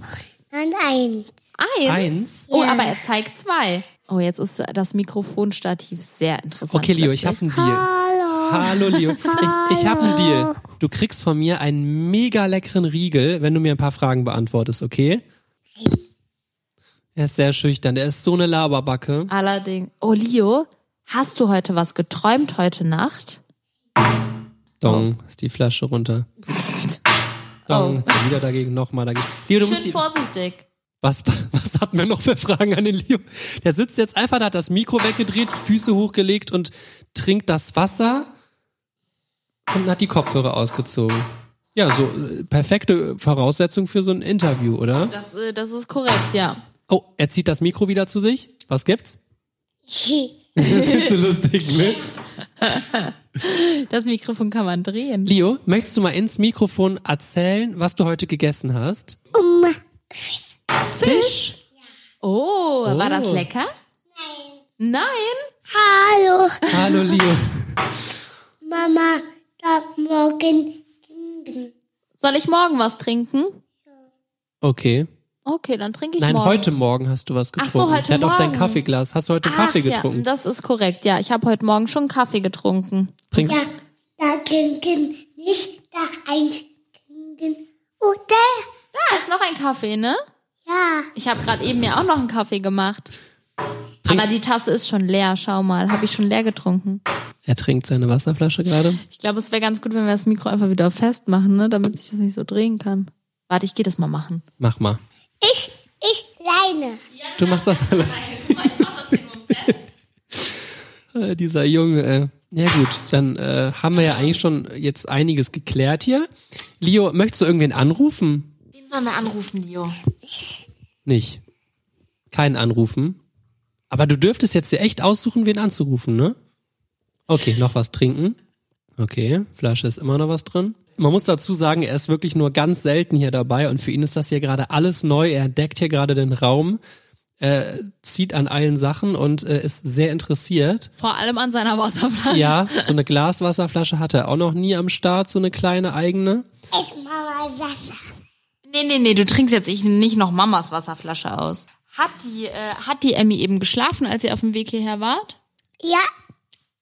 Dann eins. Eins. Eins? Oh, Ja. aber er zeigt zwei. Oh, jetzt ist das Mikrofonstativ sehr interessant. Okay, Leo, ich habe einen Deal. Hallo. Hallo, Leo. Ich, ich habe einen Deal. Du kriegst von mir einen mega leckeren Riegel, wenn du mir ein paar Fragen beantwortest, okay? Er ist sehr schüchtern. Der ist so eine Laberbacke. Allerdings. Oh, Leo, hast du heute was geträumt heute Nacht? Dong, ist die Flasche runter. Dong, Oh. jetzt er wieder dagegen, nochmal dagegen. Leo, du musst Schön die, vorsichtig. was, was hatten wir noch für Fragen an den Leo? Der sitzt jetzt einfach, da hat das Mikro weggedreht, die Füße hochgelegt und trinkt das Wasser und hat die Kopfhörer ausgezogen. Ja, so äh, perfekte Voraussetzung für so ein Interview, oder? Das, äh, das ist korrekt, ja. Oh, er zieht das Mikro wieder zu sich. Was gibt's? Das ist so lustig, ne? Das Mikrofon kann man drehen. Leo, möchtest du mal ins Mikrofon erzählen, was du heute gegessen hast? Um. Fisch. Oh, war das Oh. lecker? Nein. Hallo. Hallo, Leo. Mama darf morgen trinken. Soll ich morgen was trinken? Okay. Okay, dann trinke ich Nein, morgen. heute Morgen hast du was Ach getrunken. so, heute Der hat auf dein Morgen. Kaffeeglas. Hast du heute Kaffee Ach, ja, getrunken? das ist korrekt. Ja, ich habe heute Morgen schon Kaffee getrunken. Trink, Ja, da trinken, nicht da eins trinken. Oder? Da ist noch ein Kaffee, ne? Ja. Ich habe gerade eben mir auch noch einen Kaffee gemacht. Trink- Aber die Tasse ist schon leer. Schau mal, habe ich schon leer getrunken. er trinkt seine Wasserflasche gerade. Ich glaube, es wäre ganz gut, wenn wir das Mikro einfach wieder festmachen, ne, damit sich das nicht so drehen kann. Warte, ich gehe das mal machen. Mach mal. Ich, ich alleine. Du machst das allein. Äh, Dieser Junge, äh. Ja gut, dann äh, haben wir ja eigentlich schon jetzt einiges geklärt hier. Leo, möchtest du irgendwen anrufen? Wen sollen wir anrufen, Leo? Nicht. Keinen anrufen. Aber du dürftest jetzt dir echt aussuchen, wen anzurufen, ne? Okay, noch was trinken. Okay, Flasche ist immer noch was drin. Man muss dazu sagen, er ist wirklich nur ganz selten hier dabei und für ihn ist das hier gerade alles neu. Er entdeckt hier gerade den Raum, äh, zieht an allen Sachen und äh, ist sehr interessiert. Vor allem an seiner Wasserflasche. Ja, so eine Glaswasserflasche hat er auch noch nie am Start, so eine kleine eigene. Ich Mama Wasser. Nee, nee, nee, du trinkst jetzt ich nicht noch Mamas Wasserflasche aus. Hat die, äh, hat die Emmy eben geschlafen, als ihr auf dem Weg hierher wart? Ja,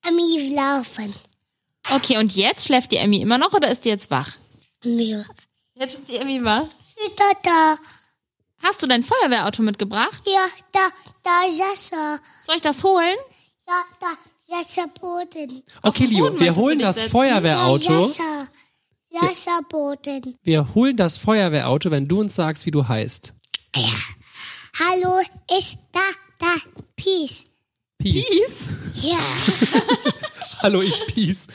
Ami laufen. Okay, und jetzt schläft die Emmy immer noch oder ist die jetzt wach? Mir. Jetzt ist die Emmy wach. Da, da. Hast du dein Feuerwehrauto mitgebracht? Ja, da, da, Sascha. Soll ich das holen? Ja, da, Sascha Boden. Okay, Leo, wir holen das setzen? Ja, Feuerwehrauto. Sascha. Sascha Boden. Wir holen das Feuerwehrauto, wenn du uns sagst, wie du heißt. Hallo, ist da, da, Peace. Peace. Ja, Hallo, ich Peace.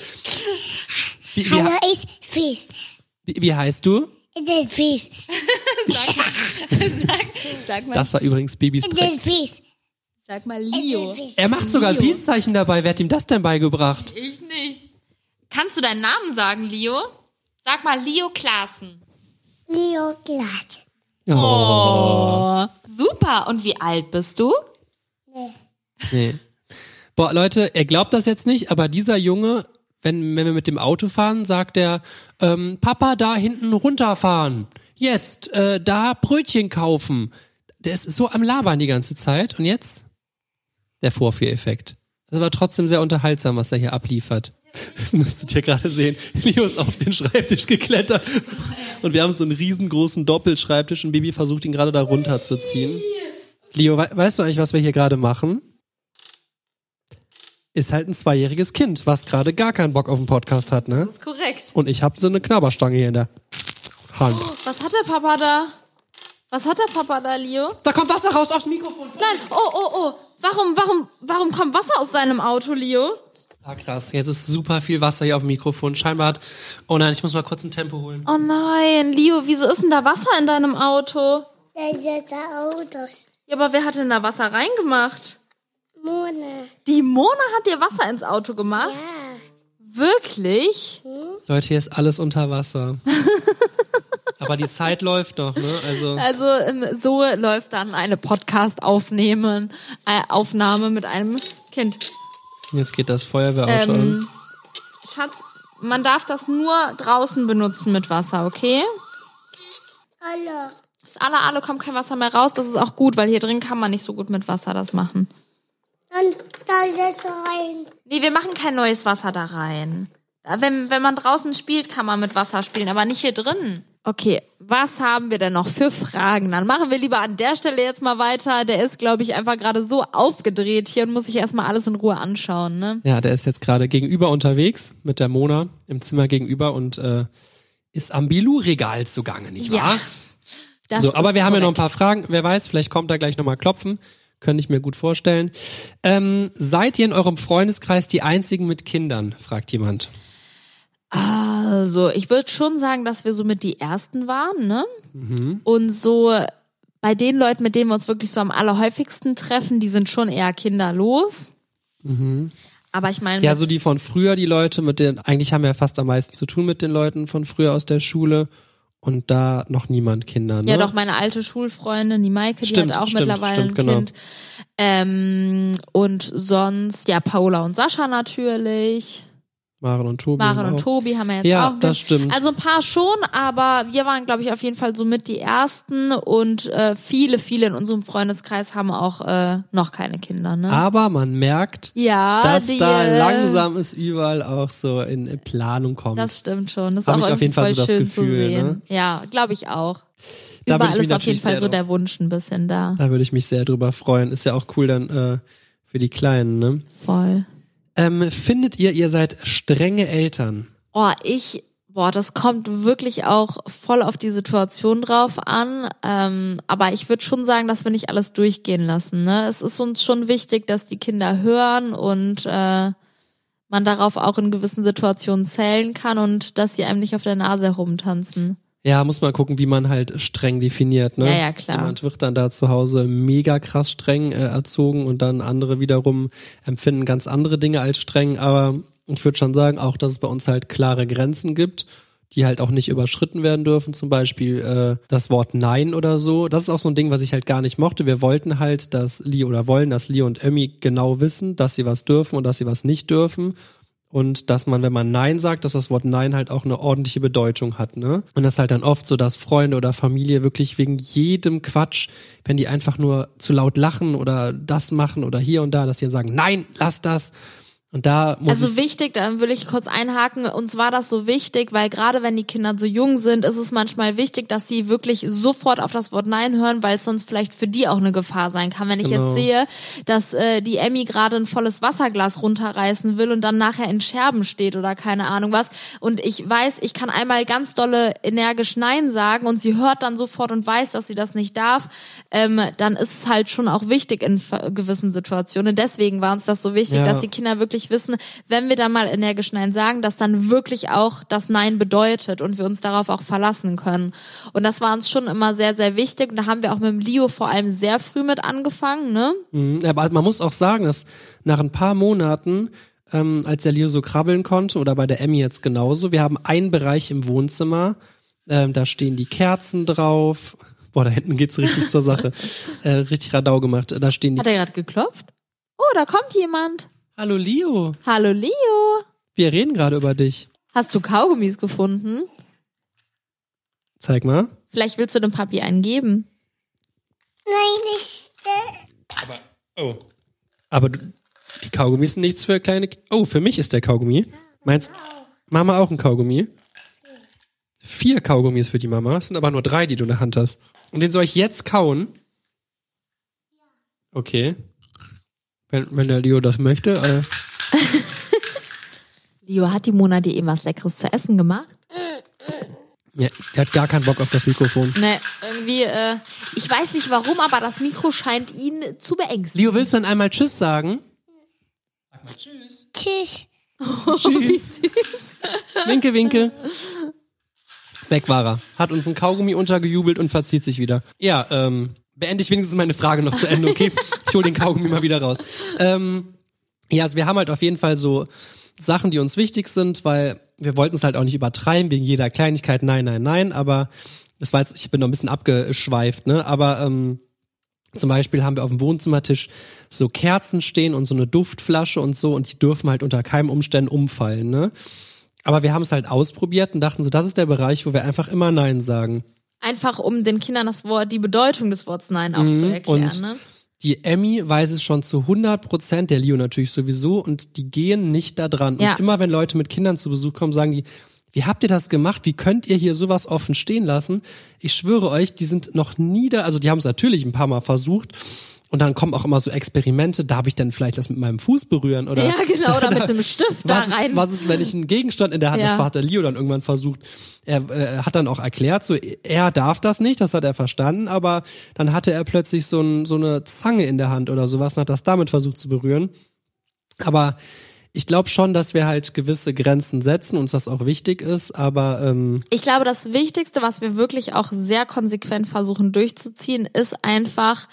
Wie, wie, hallo, ist Peace. wie, wie heißt du? It is Peace. Sag, sag mal, Das war übrigens Bibis It Dreck. Peace. sag mal Leo. Er macht sogar. Peace-Zeichen dabei. Wer hat ihm das denn beigebracht? Ich nicht. Kannst du deinen Namen sagen, Leo? Sag mal Leo Klaassen. Leo glatt. Oh. Oh, super. Und wie alt bist du? Nee. Boah, Leute, ihr glaubt das jetzt nicht, aber dieser Junge, wenn, wenn wir mit dem Auto fahren, sagt er, ähm, Papa, da hinten runterfahren. Jetzt, äh, da Brötchen kaufen. Der ist so am Labern die ganze Zeit. Und jetzt? Der Vorführeffekt. Das war trotzdem sehr unterhaltsam, was er hier abliefert. Das müsstet ihr gerade sehen. Leo ist auf den Schreibtisch geklettert. Und wir haben so einen riesengroßen Doppelschreibtisch und Bibi versucht ihn gerade da runterzuziehen. Leo, we weißt du eigentlich, was wir hier gerade machen? Ist halt ein zweijähriges Kind, was gerade gar keinen Bock auf den Podcast hat, ne? Das ist korrekt. Und ich habe so eine Knabberstange hier in der Hand. Was hat der Papa da? Was hat der Papa da, Leo? Da kommt Wasser raus aufs Mikrofon. Nein, oh, oh, oh. Warum, warum, warum kommt Wasser aus deinem Auto, Leo? Ah, krass. Jetzt ist super viel Wasser hier auf dem Mikrofon. Scheinbar hat. Oh nein, ich muss mal kurz ein Tempo holen. Oh nein, Leo, wieso ist denn da Wasser in deinem Auto? Ist Autos. Ja, aber wer hat denn da Wasser reingemacht? Mona. Die Mona hat dir Wasser ins Auto gemacht? Ja. Wirklich? Leute, hier ist alles unter Wasser. Aber die Zeit läuft noch, ne? Also. Also ähm, so läuft dann eine Podcast-Aufnahme äh, Aufnahme mit einem Kind. Jetzt geht das Feuerwehrauto an. Ähm, Schatz, man darf das nur draußen benutzen mit Wasser, okay? Hallo. Das alle, alle kommt kein Wasser mehr raus. Das ist auch gut, weil hier drin kann man nicht so gut mit Wasser das machen. Dann da ist rein. Nee, wir machen kein neues Wasser da rein. Wenn, wenn man draußen spielt, kann man mit Wasser spielen, aber nicht hier drin. Okay, was haben wir denn noch für Fragen? Dann machen wir lieber an der Stelle jetzt mal weiter. Der ist, glaube ich, einfach gerade so aufgedreht hier und muss sich erstmal alles in Ruhe anschauen, ne? Ja, der ist jetzt gerade gegenüber unterwegs mit der Mona im Zimmer gegenüber und äh, ist am Bilou-Regal zugange, nicht wahr? Ja. So, aber wir haben ja noch ein paar. Fragen. Wer weiß, vielleicht kommt da gleich nochmal klopfen. Könnte ich mir gut vorstellen. Ähm, seid ihr in eurem Freundeskreis die einzigen mit Kindern? fragt jemand. Also, ich würde schon sagen, dass wir so mit die Ersten waren, ne? Mhm. Und so bei den Leuten, mit denen wir uns wirklich so am allerhäufigsten treffen, die sind schon eher kinderlos. Aber ich meine, Mhm. Ja, so die von früher, die Leute, mit denen, eigentlich haben wir ja fast am meisten zu tun mit den Leuten von früher aus der Schule. Und da noch niemand Kinder, ne? ja doch, meine alte Schulfreundin, die Maike, Stimmt, die hat auch stimmt, mittlerweile stimmt, ein genau. Kind. Ähm, und sonst, ja, Paula und Sascha natürlich. Maren und Tobi. Maren haben und auch. Tobi haben wir jetzt Ja, auch. ein das stimmt. Also ein paar schon, aber wir waren, glaube ich, auf jeden Fall so mit die Ersten und äh, viele, viele in unserem Freundeskreis haben auch äh, noch keine Kinder. Ne? Aber man merkt, ja, dass die, da äh, langsam es überall auch so in Planung kommt. Das stimmt schon. Das ist Hab auch ich auf jeden Fall so das schön zu Gefühl, sehen. ne? Ja, glaube ich auch. Da Überall ist auf jeden Fall sehr so der Wunsch ein bisschen da. Da würde ich mich sehr drüber freuen. Ist ja auch cool dann äh, für die Kleinen, ne? Voll. Ähm, findet ihr, ihr seid strenge Eltern? Oh, ich, boah, das kommt wirklich auch voll auf die Situation drauf an. Ähm, aber ich würde schon sagen, dass wir nicht alles durchgehen lassen. Ne? Es ist uns schon wichtig, dass die Kinder hören und äh, man darauf auch in gewissen Situationen zählen kann und dass sie einem nicht auf der Nase herumtanzen. Ja, muss man gucken, wie man halt streng definiert, ne? Ja, ja, klar. Jemand wird dann da zu Hause mega krass streng äh, erzogen und dann andere wiederum empfinden ganz andere Dinge als streng, aber ich würde schon sagen, auch, dass es bei uns halt klare Grenzen gibt, die halt auch nicht überschritten werden dürfen, zum Beispiel äh, das Wort Nein oder so. Das ist auch so ein Ding, was ich halt gar nicht mochte. Wir wollten halt, dass Lee oder wollen, dass Lee und Emmy genau wissen, dass sie was dürfen und dass sie was nicht dürfen und dass man, wenn man Nein sagt, dass das Wort Nein halt auch eine ordentliche Bedeutung hat, ne? Und das ist halt dann oft so, dass Freunde oder Familie wirklich wegen jedem Quatsch, wenn die einfach nur zu laut lachen oder das machen oder hier und da, dass sie dann sagen, nein, lass das. Und da muss Also ich, wichtig, da will ich kurz einhaken, uns war das so wichtig, weil gerade wenn die Kinder so jung sind, ist es manchmal wichtig, dass sie wirklich sofort auf das Wort Nein hören, weil es sonst vielleicht für die auch eine Gefahr sein kann. Wenn ich Genau. jetzt sehe, dass äh, die Emmy gerade ein volles Wasserglas runterreißen will und dann nachher in Scherben steht oder keine Ahnung was und ich weiß, ich kann einmal ganz dolle energisch Nein sagen und sie hört dann sofort und weiß, dass sie das nicht darf, ähm, dann ist es halt schon auch wichtig in gewissen Situationen. Deswegen war uns das so wichtig, Ja. dass die Kinder wirklich wissen, wenn wir dann mal energisch Nein sagen, dass dann wirklich auch das Nein bedeutet und wir uns darauf auch verlassen können. Und das war uns schon immer sehr, sehr wichtig. Und da haben wir auch mit dem Leo vor allem sehr früh mit angefangen, ne? Mhm, aber man muss auch sagen, dass nach ein paar Monaten, ähm, als der Leo so krabbeln konnte oder bei der Emmy jetzt genauso, wir haben einen Bereich im Wohnzimmer, ähm, da stehen die Kerzen drauf. Boah, da hinten geht's richtig zur Sache. Äh, richtig Radau gemacht. Da stehen die. Hat er gerade geklopft? Oh, da kommt jemand. Hallo Leo, Hallo Leo. wir reden gerade über dich. Hast du Kaugummis gefunden? Zeig mal. Vielleicht willst du dem Papi einen geben. Nein, nicht. Oh. Aber du, die Kaugummis sind nichts für kleine. Oh, für mich ist der Kaugummi. Meinst Mama auch ein Kaugummi? Vier Kaugummis für die Mama. Es sind aber nur drei, die du in der Hand hast. Und den soll ich jetzt kauen? Okay. Wenn, wenn der Leo das möchte. Äh, Leo, hat die Mona dir eben was Leckeres zu essen gemacht? ja, der hat gar keinen Bock auf das Mikrofon. Ne, irgendwie, äh, ich weiß nicht warum, aber das Mikro scheint ihn zu beängstigen. Leo, willst du dann einmal Tschüss sagen? Tschüss. Oh, wie süß. Winke, winke. Weg war er. Hat uns ein Kaugummi untergejubelt und verzieht sich wieder. Ja, ähm, beende ich wenigstens meine Frage noch zu Ende, okay? Ich hole den Kaugummi mal wieder raus. Ähm, ja, also wir haben halt auf jeden Fall so Sachen, die uns wichtig sind, weil wir wollten es halt auch nicht übertreiben wegen jeder Kleinigkeit. Nein, nein, nein. Aber das war jetzt, ich bin noch ein bisschen abgeschweift, ne? Aber ähm, zum Beispiel haben wir auf dem Wohnzimmertisch so Kerzen stehen und so eine Duftflasche und so und die dürfen halt unter keinem Umständen umfallen, ne? Aber wir haben es halt ausprobiert und dachten so, das ist der Bereich, wo wir einfach immer Nein sagen. Einfach um den Kindern das Wort, die Bedeutung des Wortes Nein auch zu erklären, Mhm. und ne? Die Emmy weiß es schon zu 100 Prozent, der Leo natürlich sowieso und die gehen nicht da dran. Ja. Und immer wenn Leute mit Kindern zu Besuch kommen, sagen die, wie habt ihr das gemacht? Wie könnt ihr hier sowas offen stehen lassen? Ich schwöre euch, die sind noch nie da, also die haben es natürlich ein paar Mal versucht. Und dann kommen auch immer so Experimente, darf ich denn vielleicht das mit meinem Fuß berühren? Oder Ja, genau, oder mit einem Stift da was ist, rein. was ist, wenn ich einen Gegenstand in der Hand, das Ja. hat der Leo dann irgendwann versucht. Er äh, hat dann auch erklärt, so er darf das nicht, das hat er verstanden, aber dann hatte er plötzlich so, ein, so eine Zange in der Hand oder sowas und hat das damit versucht zu berühren. Aber ich glaube schon, dass wir halt gewisse Grenzen setzen, uns das auch wichtig ist, aber ähm, Ich glaube, das Wichtigste, was wir wirklich auch sehr konsequent versuchen durchzuziehen, ist einfach,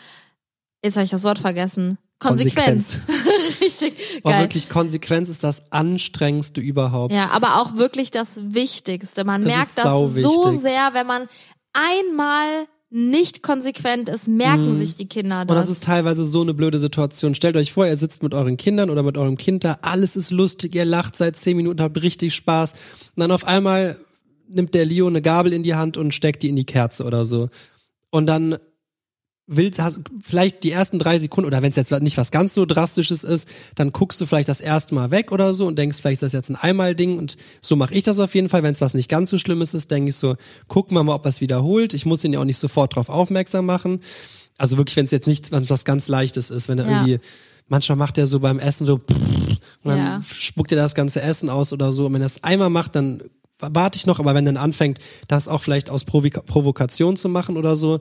jetzt habe ich das Wort vergessen, Konsequenz. Richtig war geil. wirklich Konsequenz ist das anstrengendste überhaupt. Ja, aber auch wirklich das Wichtigste. Man Das merkt das so wichtig. sehr, wenn man einmal nicht konsequent ist, merken sich die Kinder das. Mhm. Und das ist teilweise so eine blöde Situation. Stellt euch vor, ihr sitzt mit euren Kindern oder mit eurem Kind da, alles ist lustig, ihr lacht seit zehn Minuten, habt richtig Spaß. Und dann auf einmal nimmt der Leo eine Gabel in die Hand und steckt die in die Kerze oder so. Und dann willst, hast, vielleicht die ersten drei Sekunden, oder wenn es jetzt nicht was ganz so Drastisches ist, dann guckst du vielleicht das erste Mal weg oder so und denkst, vielleicht ist das jetzt ein Einmal-Ding und so mache ich das auf jeden Fall. Wenn es was nicht ganz so Schlimmes ist, denke ich so, gucken wir mal, ob es wiederholt. Ich muss ihn ja auch nicht sofort drauf aufmerksam machen. Also wirklich, wenn es jetzt nicht was ganz Leichtes ist, wenn er Ja. irgendwie, manchmal macht er so beim Essen so und dann Ja. spuckt er das ganze Essen aus oder so. Und wenn er es einmal macht, dann warte ich noch, aber wenn dann anfängt, das auch vielleicht aus Provoka Provokation zu machen oder so,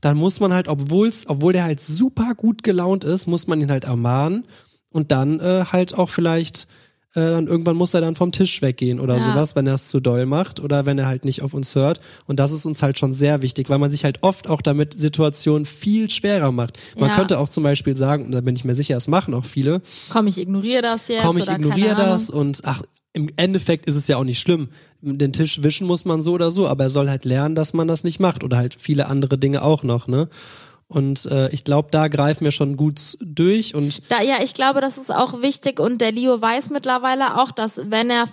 dann muss man halt, obwohl's, obwohl der halt super gut gelaunt ist, muss man ihn halt ermahnen und dann äh, halt auch vielleicht äh, dann irgendwann muss er dann vom Tisch weggehen oder Ja. sowas, wenn er es zu doll macht oder wenn er halt nicht auf uns hört. Und das ist uns halt schon sehr wichtig, weil man sich halt oft auch damit Situationen viel schwerer macht. Man Ja. könnte auch zum Beispiel sagen, und da bin ich mir sicher, es machen auch viele, Komm, ich ignoriere das jetzt. komm, ich ignoriere das und ach, im Endeffekt ist es ja auch nicht schlimm. Den Tisch wischen muss man so oder so, aber er soll halt lernen, dass man das nicht macht oder halt viele andere Dinge auch noch, ne? Und äh, ich glaube, da greifen wir schon gut durch und Da, ja, ich glaube, das ist auch wichtig und der Leo weiß mittlerweile auch, dass wenn er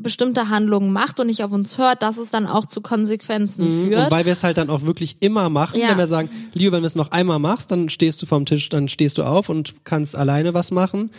bestimmte Handlungen macht und nicht auf uns hört, dass es dann auch zu Konsequenzen Und führt. weil wir es halt dann auch wirklich immer machen, Ja. wenn wir sagen, Leo, wenn du es noch einmal machst, dann stehst du vom Tisch, dann stehst du auf und kannst alleine was machen.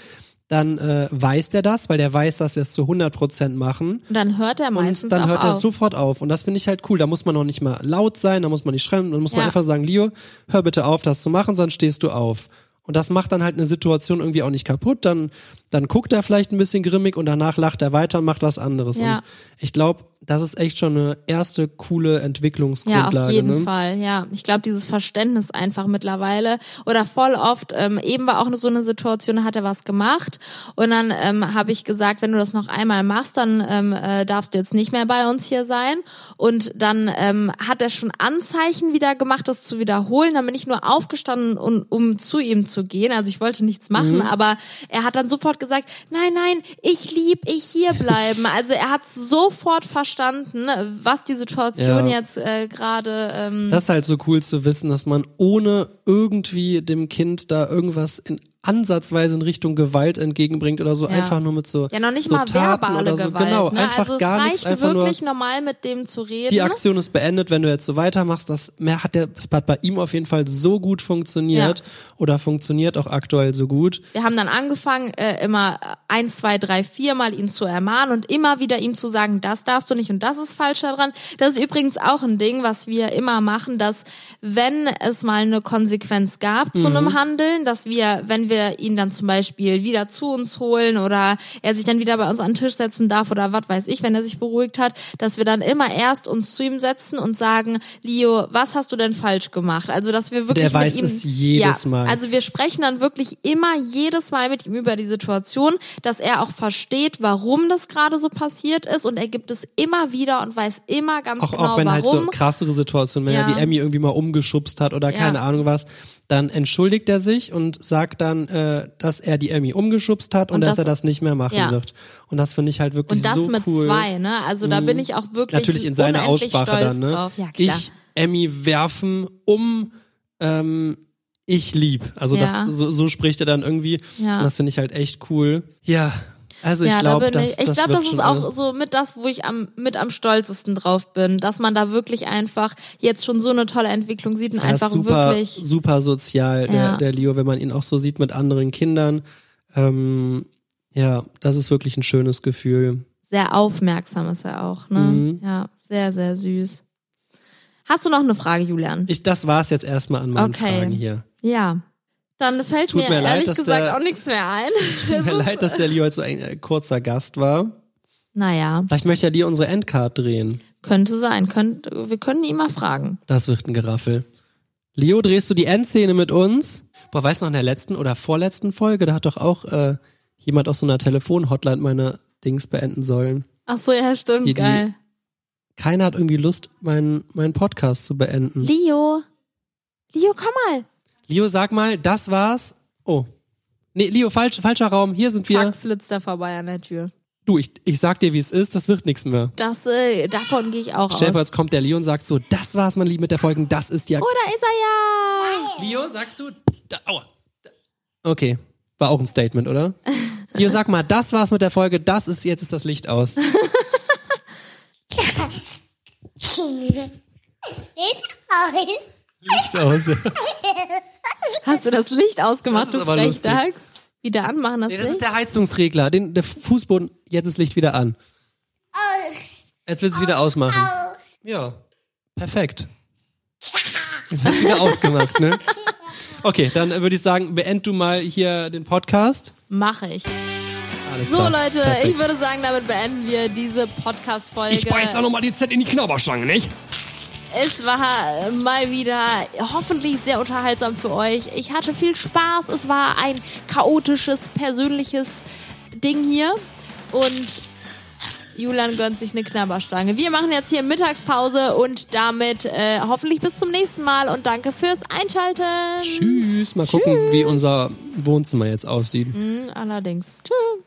Dann äh, weiß der das, weil der weiß, dass wir es zu 100 Prozent machen. Und dann hört er meistens Und dann hört er auf. sofort auf. Und das finde ich halt cool. Da muss man noch nicht mal laut sein, da muss man nicht schreien, dann muss man Ja. einfach sagen, Leo, hör bitte auf, das zu machen, sonst stehst du auf. Und das macht dann halt eine Situation irgendwie auch nicht kaputt. Dann, dann guckt er vielleicht ein bisschen grimmig und danach lacht er weiter und macht was anderes. Ja. Und ich glaube, das ist echt schon eine erste coole Ja, Entwicklungsgrundlage. auf jeden ne? Fall, ja. Ich glaube, dieses Verständnis einfach mittlerweile oder voll oft, ähm, eben war auch so eine Situation, da hat er was gemacht und dann ähm, habe ich gesagt, wenn du das noch einmal machst, dann ähm, äh, darfst du jetzt nicht mehr bei uns hier sein und dann ähm, hat er schon Anzeichen wieder gemacht, das zu wiederholen, dann bin ich nur aufgestanden, um, um zu ihm zu gehen, also ich wollte nichts machen, Mhm. aber er hat dann sofort gesagt, nein, nein, ich lieb, ich hier bleiben, also er hat sofort verstanden, was die Situation Ja. jetzt äh, gerade ähm, Das ist halt so cool zu wissen, dass man ohne irgendwie dem Kind da irgendwas in ansatzweise in Richtung Gewalt entgegenbringt oder so, Ja. einfach nur mit so ja noch nicht so mal Taten verbale oder so. Gewalt. Genau, ne? einfach also es gar reicht nichts, einfach nur wirklich normal mit dem zu reden. die Aktion ist beendet, wenn du jetzt so weitermachst, das mehr hat der es hat bei ihm auf jeden Fall so gut funktioniert Ja. oder funktioniert auch aktuell so gut. Wir haben dann angefangen, äh, immer eins, zwei, drei, vier Mal ihn zu ermahnen und immer wieder ihm zu sagen, das darfst du nicht und das ist falsch daran. Das ist übrigens auch ein Ding, was wir immer machen, dass wenn es mal eine Konsequenz gab zu Mhm. einem Handeln, dass wir, wenn wir ihn dann zum Beispiel wieder zu uns holen oder er sich dann wieder bei uns an den Tisch setzen darf oder was weiß ich, wenn er sich beruhigt hat, dass wir dann immer erst uns zu ihm setzen und sagen, Leo, was hast du denn falsch gemacht? Also, dass wir wirklich er weiß mit ihm, es jedes ja, Mal. Also wir sprechen dann wirklich immer jedes Mal mit ihm über die Situation, dass er auch versteht, warum das gerade so passiert ist und er gibt es immer wieder und weiß immer ganz Auch, genau, auch wenn warum. halt so krassere Situationen, wenn Ja. er die Emmy irgendwie mal umgeschubst hat oder Ja. keine Ahnung was, dann entschuldigt er sich und sagt dann, äh, dass er die Emmy umgeschubst hat und, Und dass das- er das nicht mehr machen Ja. wird. Und das finde ich halt wirklich und das so mit cool. Mhm. zwei, ne? Also da bin ich auch wirklich Natürlich in seiner Aussprache dann, ne? drauf. Ja, klar. Ich, Emmy, werfen um ähm, ich lieb. Also Ja. das so, so spricht er dann irgendwie. Ja. Und das finde ich halt echt cool. Ja, also ich ja, glaube, da das, ich. Ich das das ist auch so mit das, wo ich am mit am stolzesten drauf bin, dass man da wirklich einfach jetzt schon so eine tolle Entwicklung sieht und ist einfach super, wirklich super sozial, der, Ja. der Leo, wenn man ihn auch so sieht mit anderen Kindern. Ähm, ja, das ist wirklich ein schönes Gefühl. sehr aufmerksam ist er auch, ne? Mhm. Ja, sehr sehr süß. Hast du noch eine Frage, Julian? Ich, das war's jetzt erstmal an meinen Okay. Fragen hier. Ja. Dann fällt mir, mir ehrlich gesagt der- auch nichts mehr ein. Tut mir leid, dass der Leo jetzt so ein äh, kurzer Gast war. Naja, Vielleicht möchte er dir unsere Endcard drehen. könnte sein. Könnt, wir können ihn mal fragen. Das wird ein Geraffel. Leo, drehst du die Endszene mit uns? Boah, weißt du noch, in der letzten oder vorletzten Folge, da hat doch auch äh, jemand aus so einer Telefon-Hotline meine Dings beenden sollen. Ach so, ja, stimmt, Hier die- geil. Keiner hat irgendwie Lust, meinen meinen Podcast zu beenden. Leo. Leo, komm mal. Leo, sag mal, das war's. Oh. Nee, Leo, falsch, falscher Raum. Hier sind wir. Fuck, flitzt er vorbei an der Tür. Du, ich, ich sag dir, wie es ist, das wird nichts mehr. Das, äh, davon gehe ich auch Stell dir vor, aus. jetzt kommt der Leo und sagt so, das war's, mein Lieb, mit der Folge, das ist ja... Oh, da ist er ja. Leo, sagst du? Da, aua. Okay, war auch ein Statement, oder? Leo, sag mal, das war's mit der Folge, das ist, jetzt ist das Licht aus. Licht aus. Hast du das Licht ausgemacht, Das du ist. Frechdachs? Wieder anmachen, das Nee, das ist Licht? der Heizungsregler, den, der Fußboden, jetzt ist Licht wieder an. Jetzt willst du es wieder ausmachen. Ja, perfekt. Jetzt ist wieder ausgemacht, ne? Okay, dann würde ich sagen, beend du mal hier den Podcast. Mache ich. Alles So, klar. Leute, Perfekt. ich würde sagen, damit beenden wir diese Podcast-Folge. Ich beiß da nochmal die Z in die Knabberstange, nicht? Es war äh, mal wieder hoffentlich sehr unterhaltsam für euch. Ich hatte viel Spaß. Es war ein chaotisches, persönliches Ding hier. Und Julian gönnt sich eine Knabberstange. Wir machen jetzt hier Mittagspause und damit äh, hoffentlich bis zum nächsten Mal und danke fürs Einschalten. Tschüss. Mal gucken, wie unser Wohnzimmer jetzt aussieht. Allerdings. Tschüss.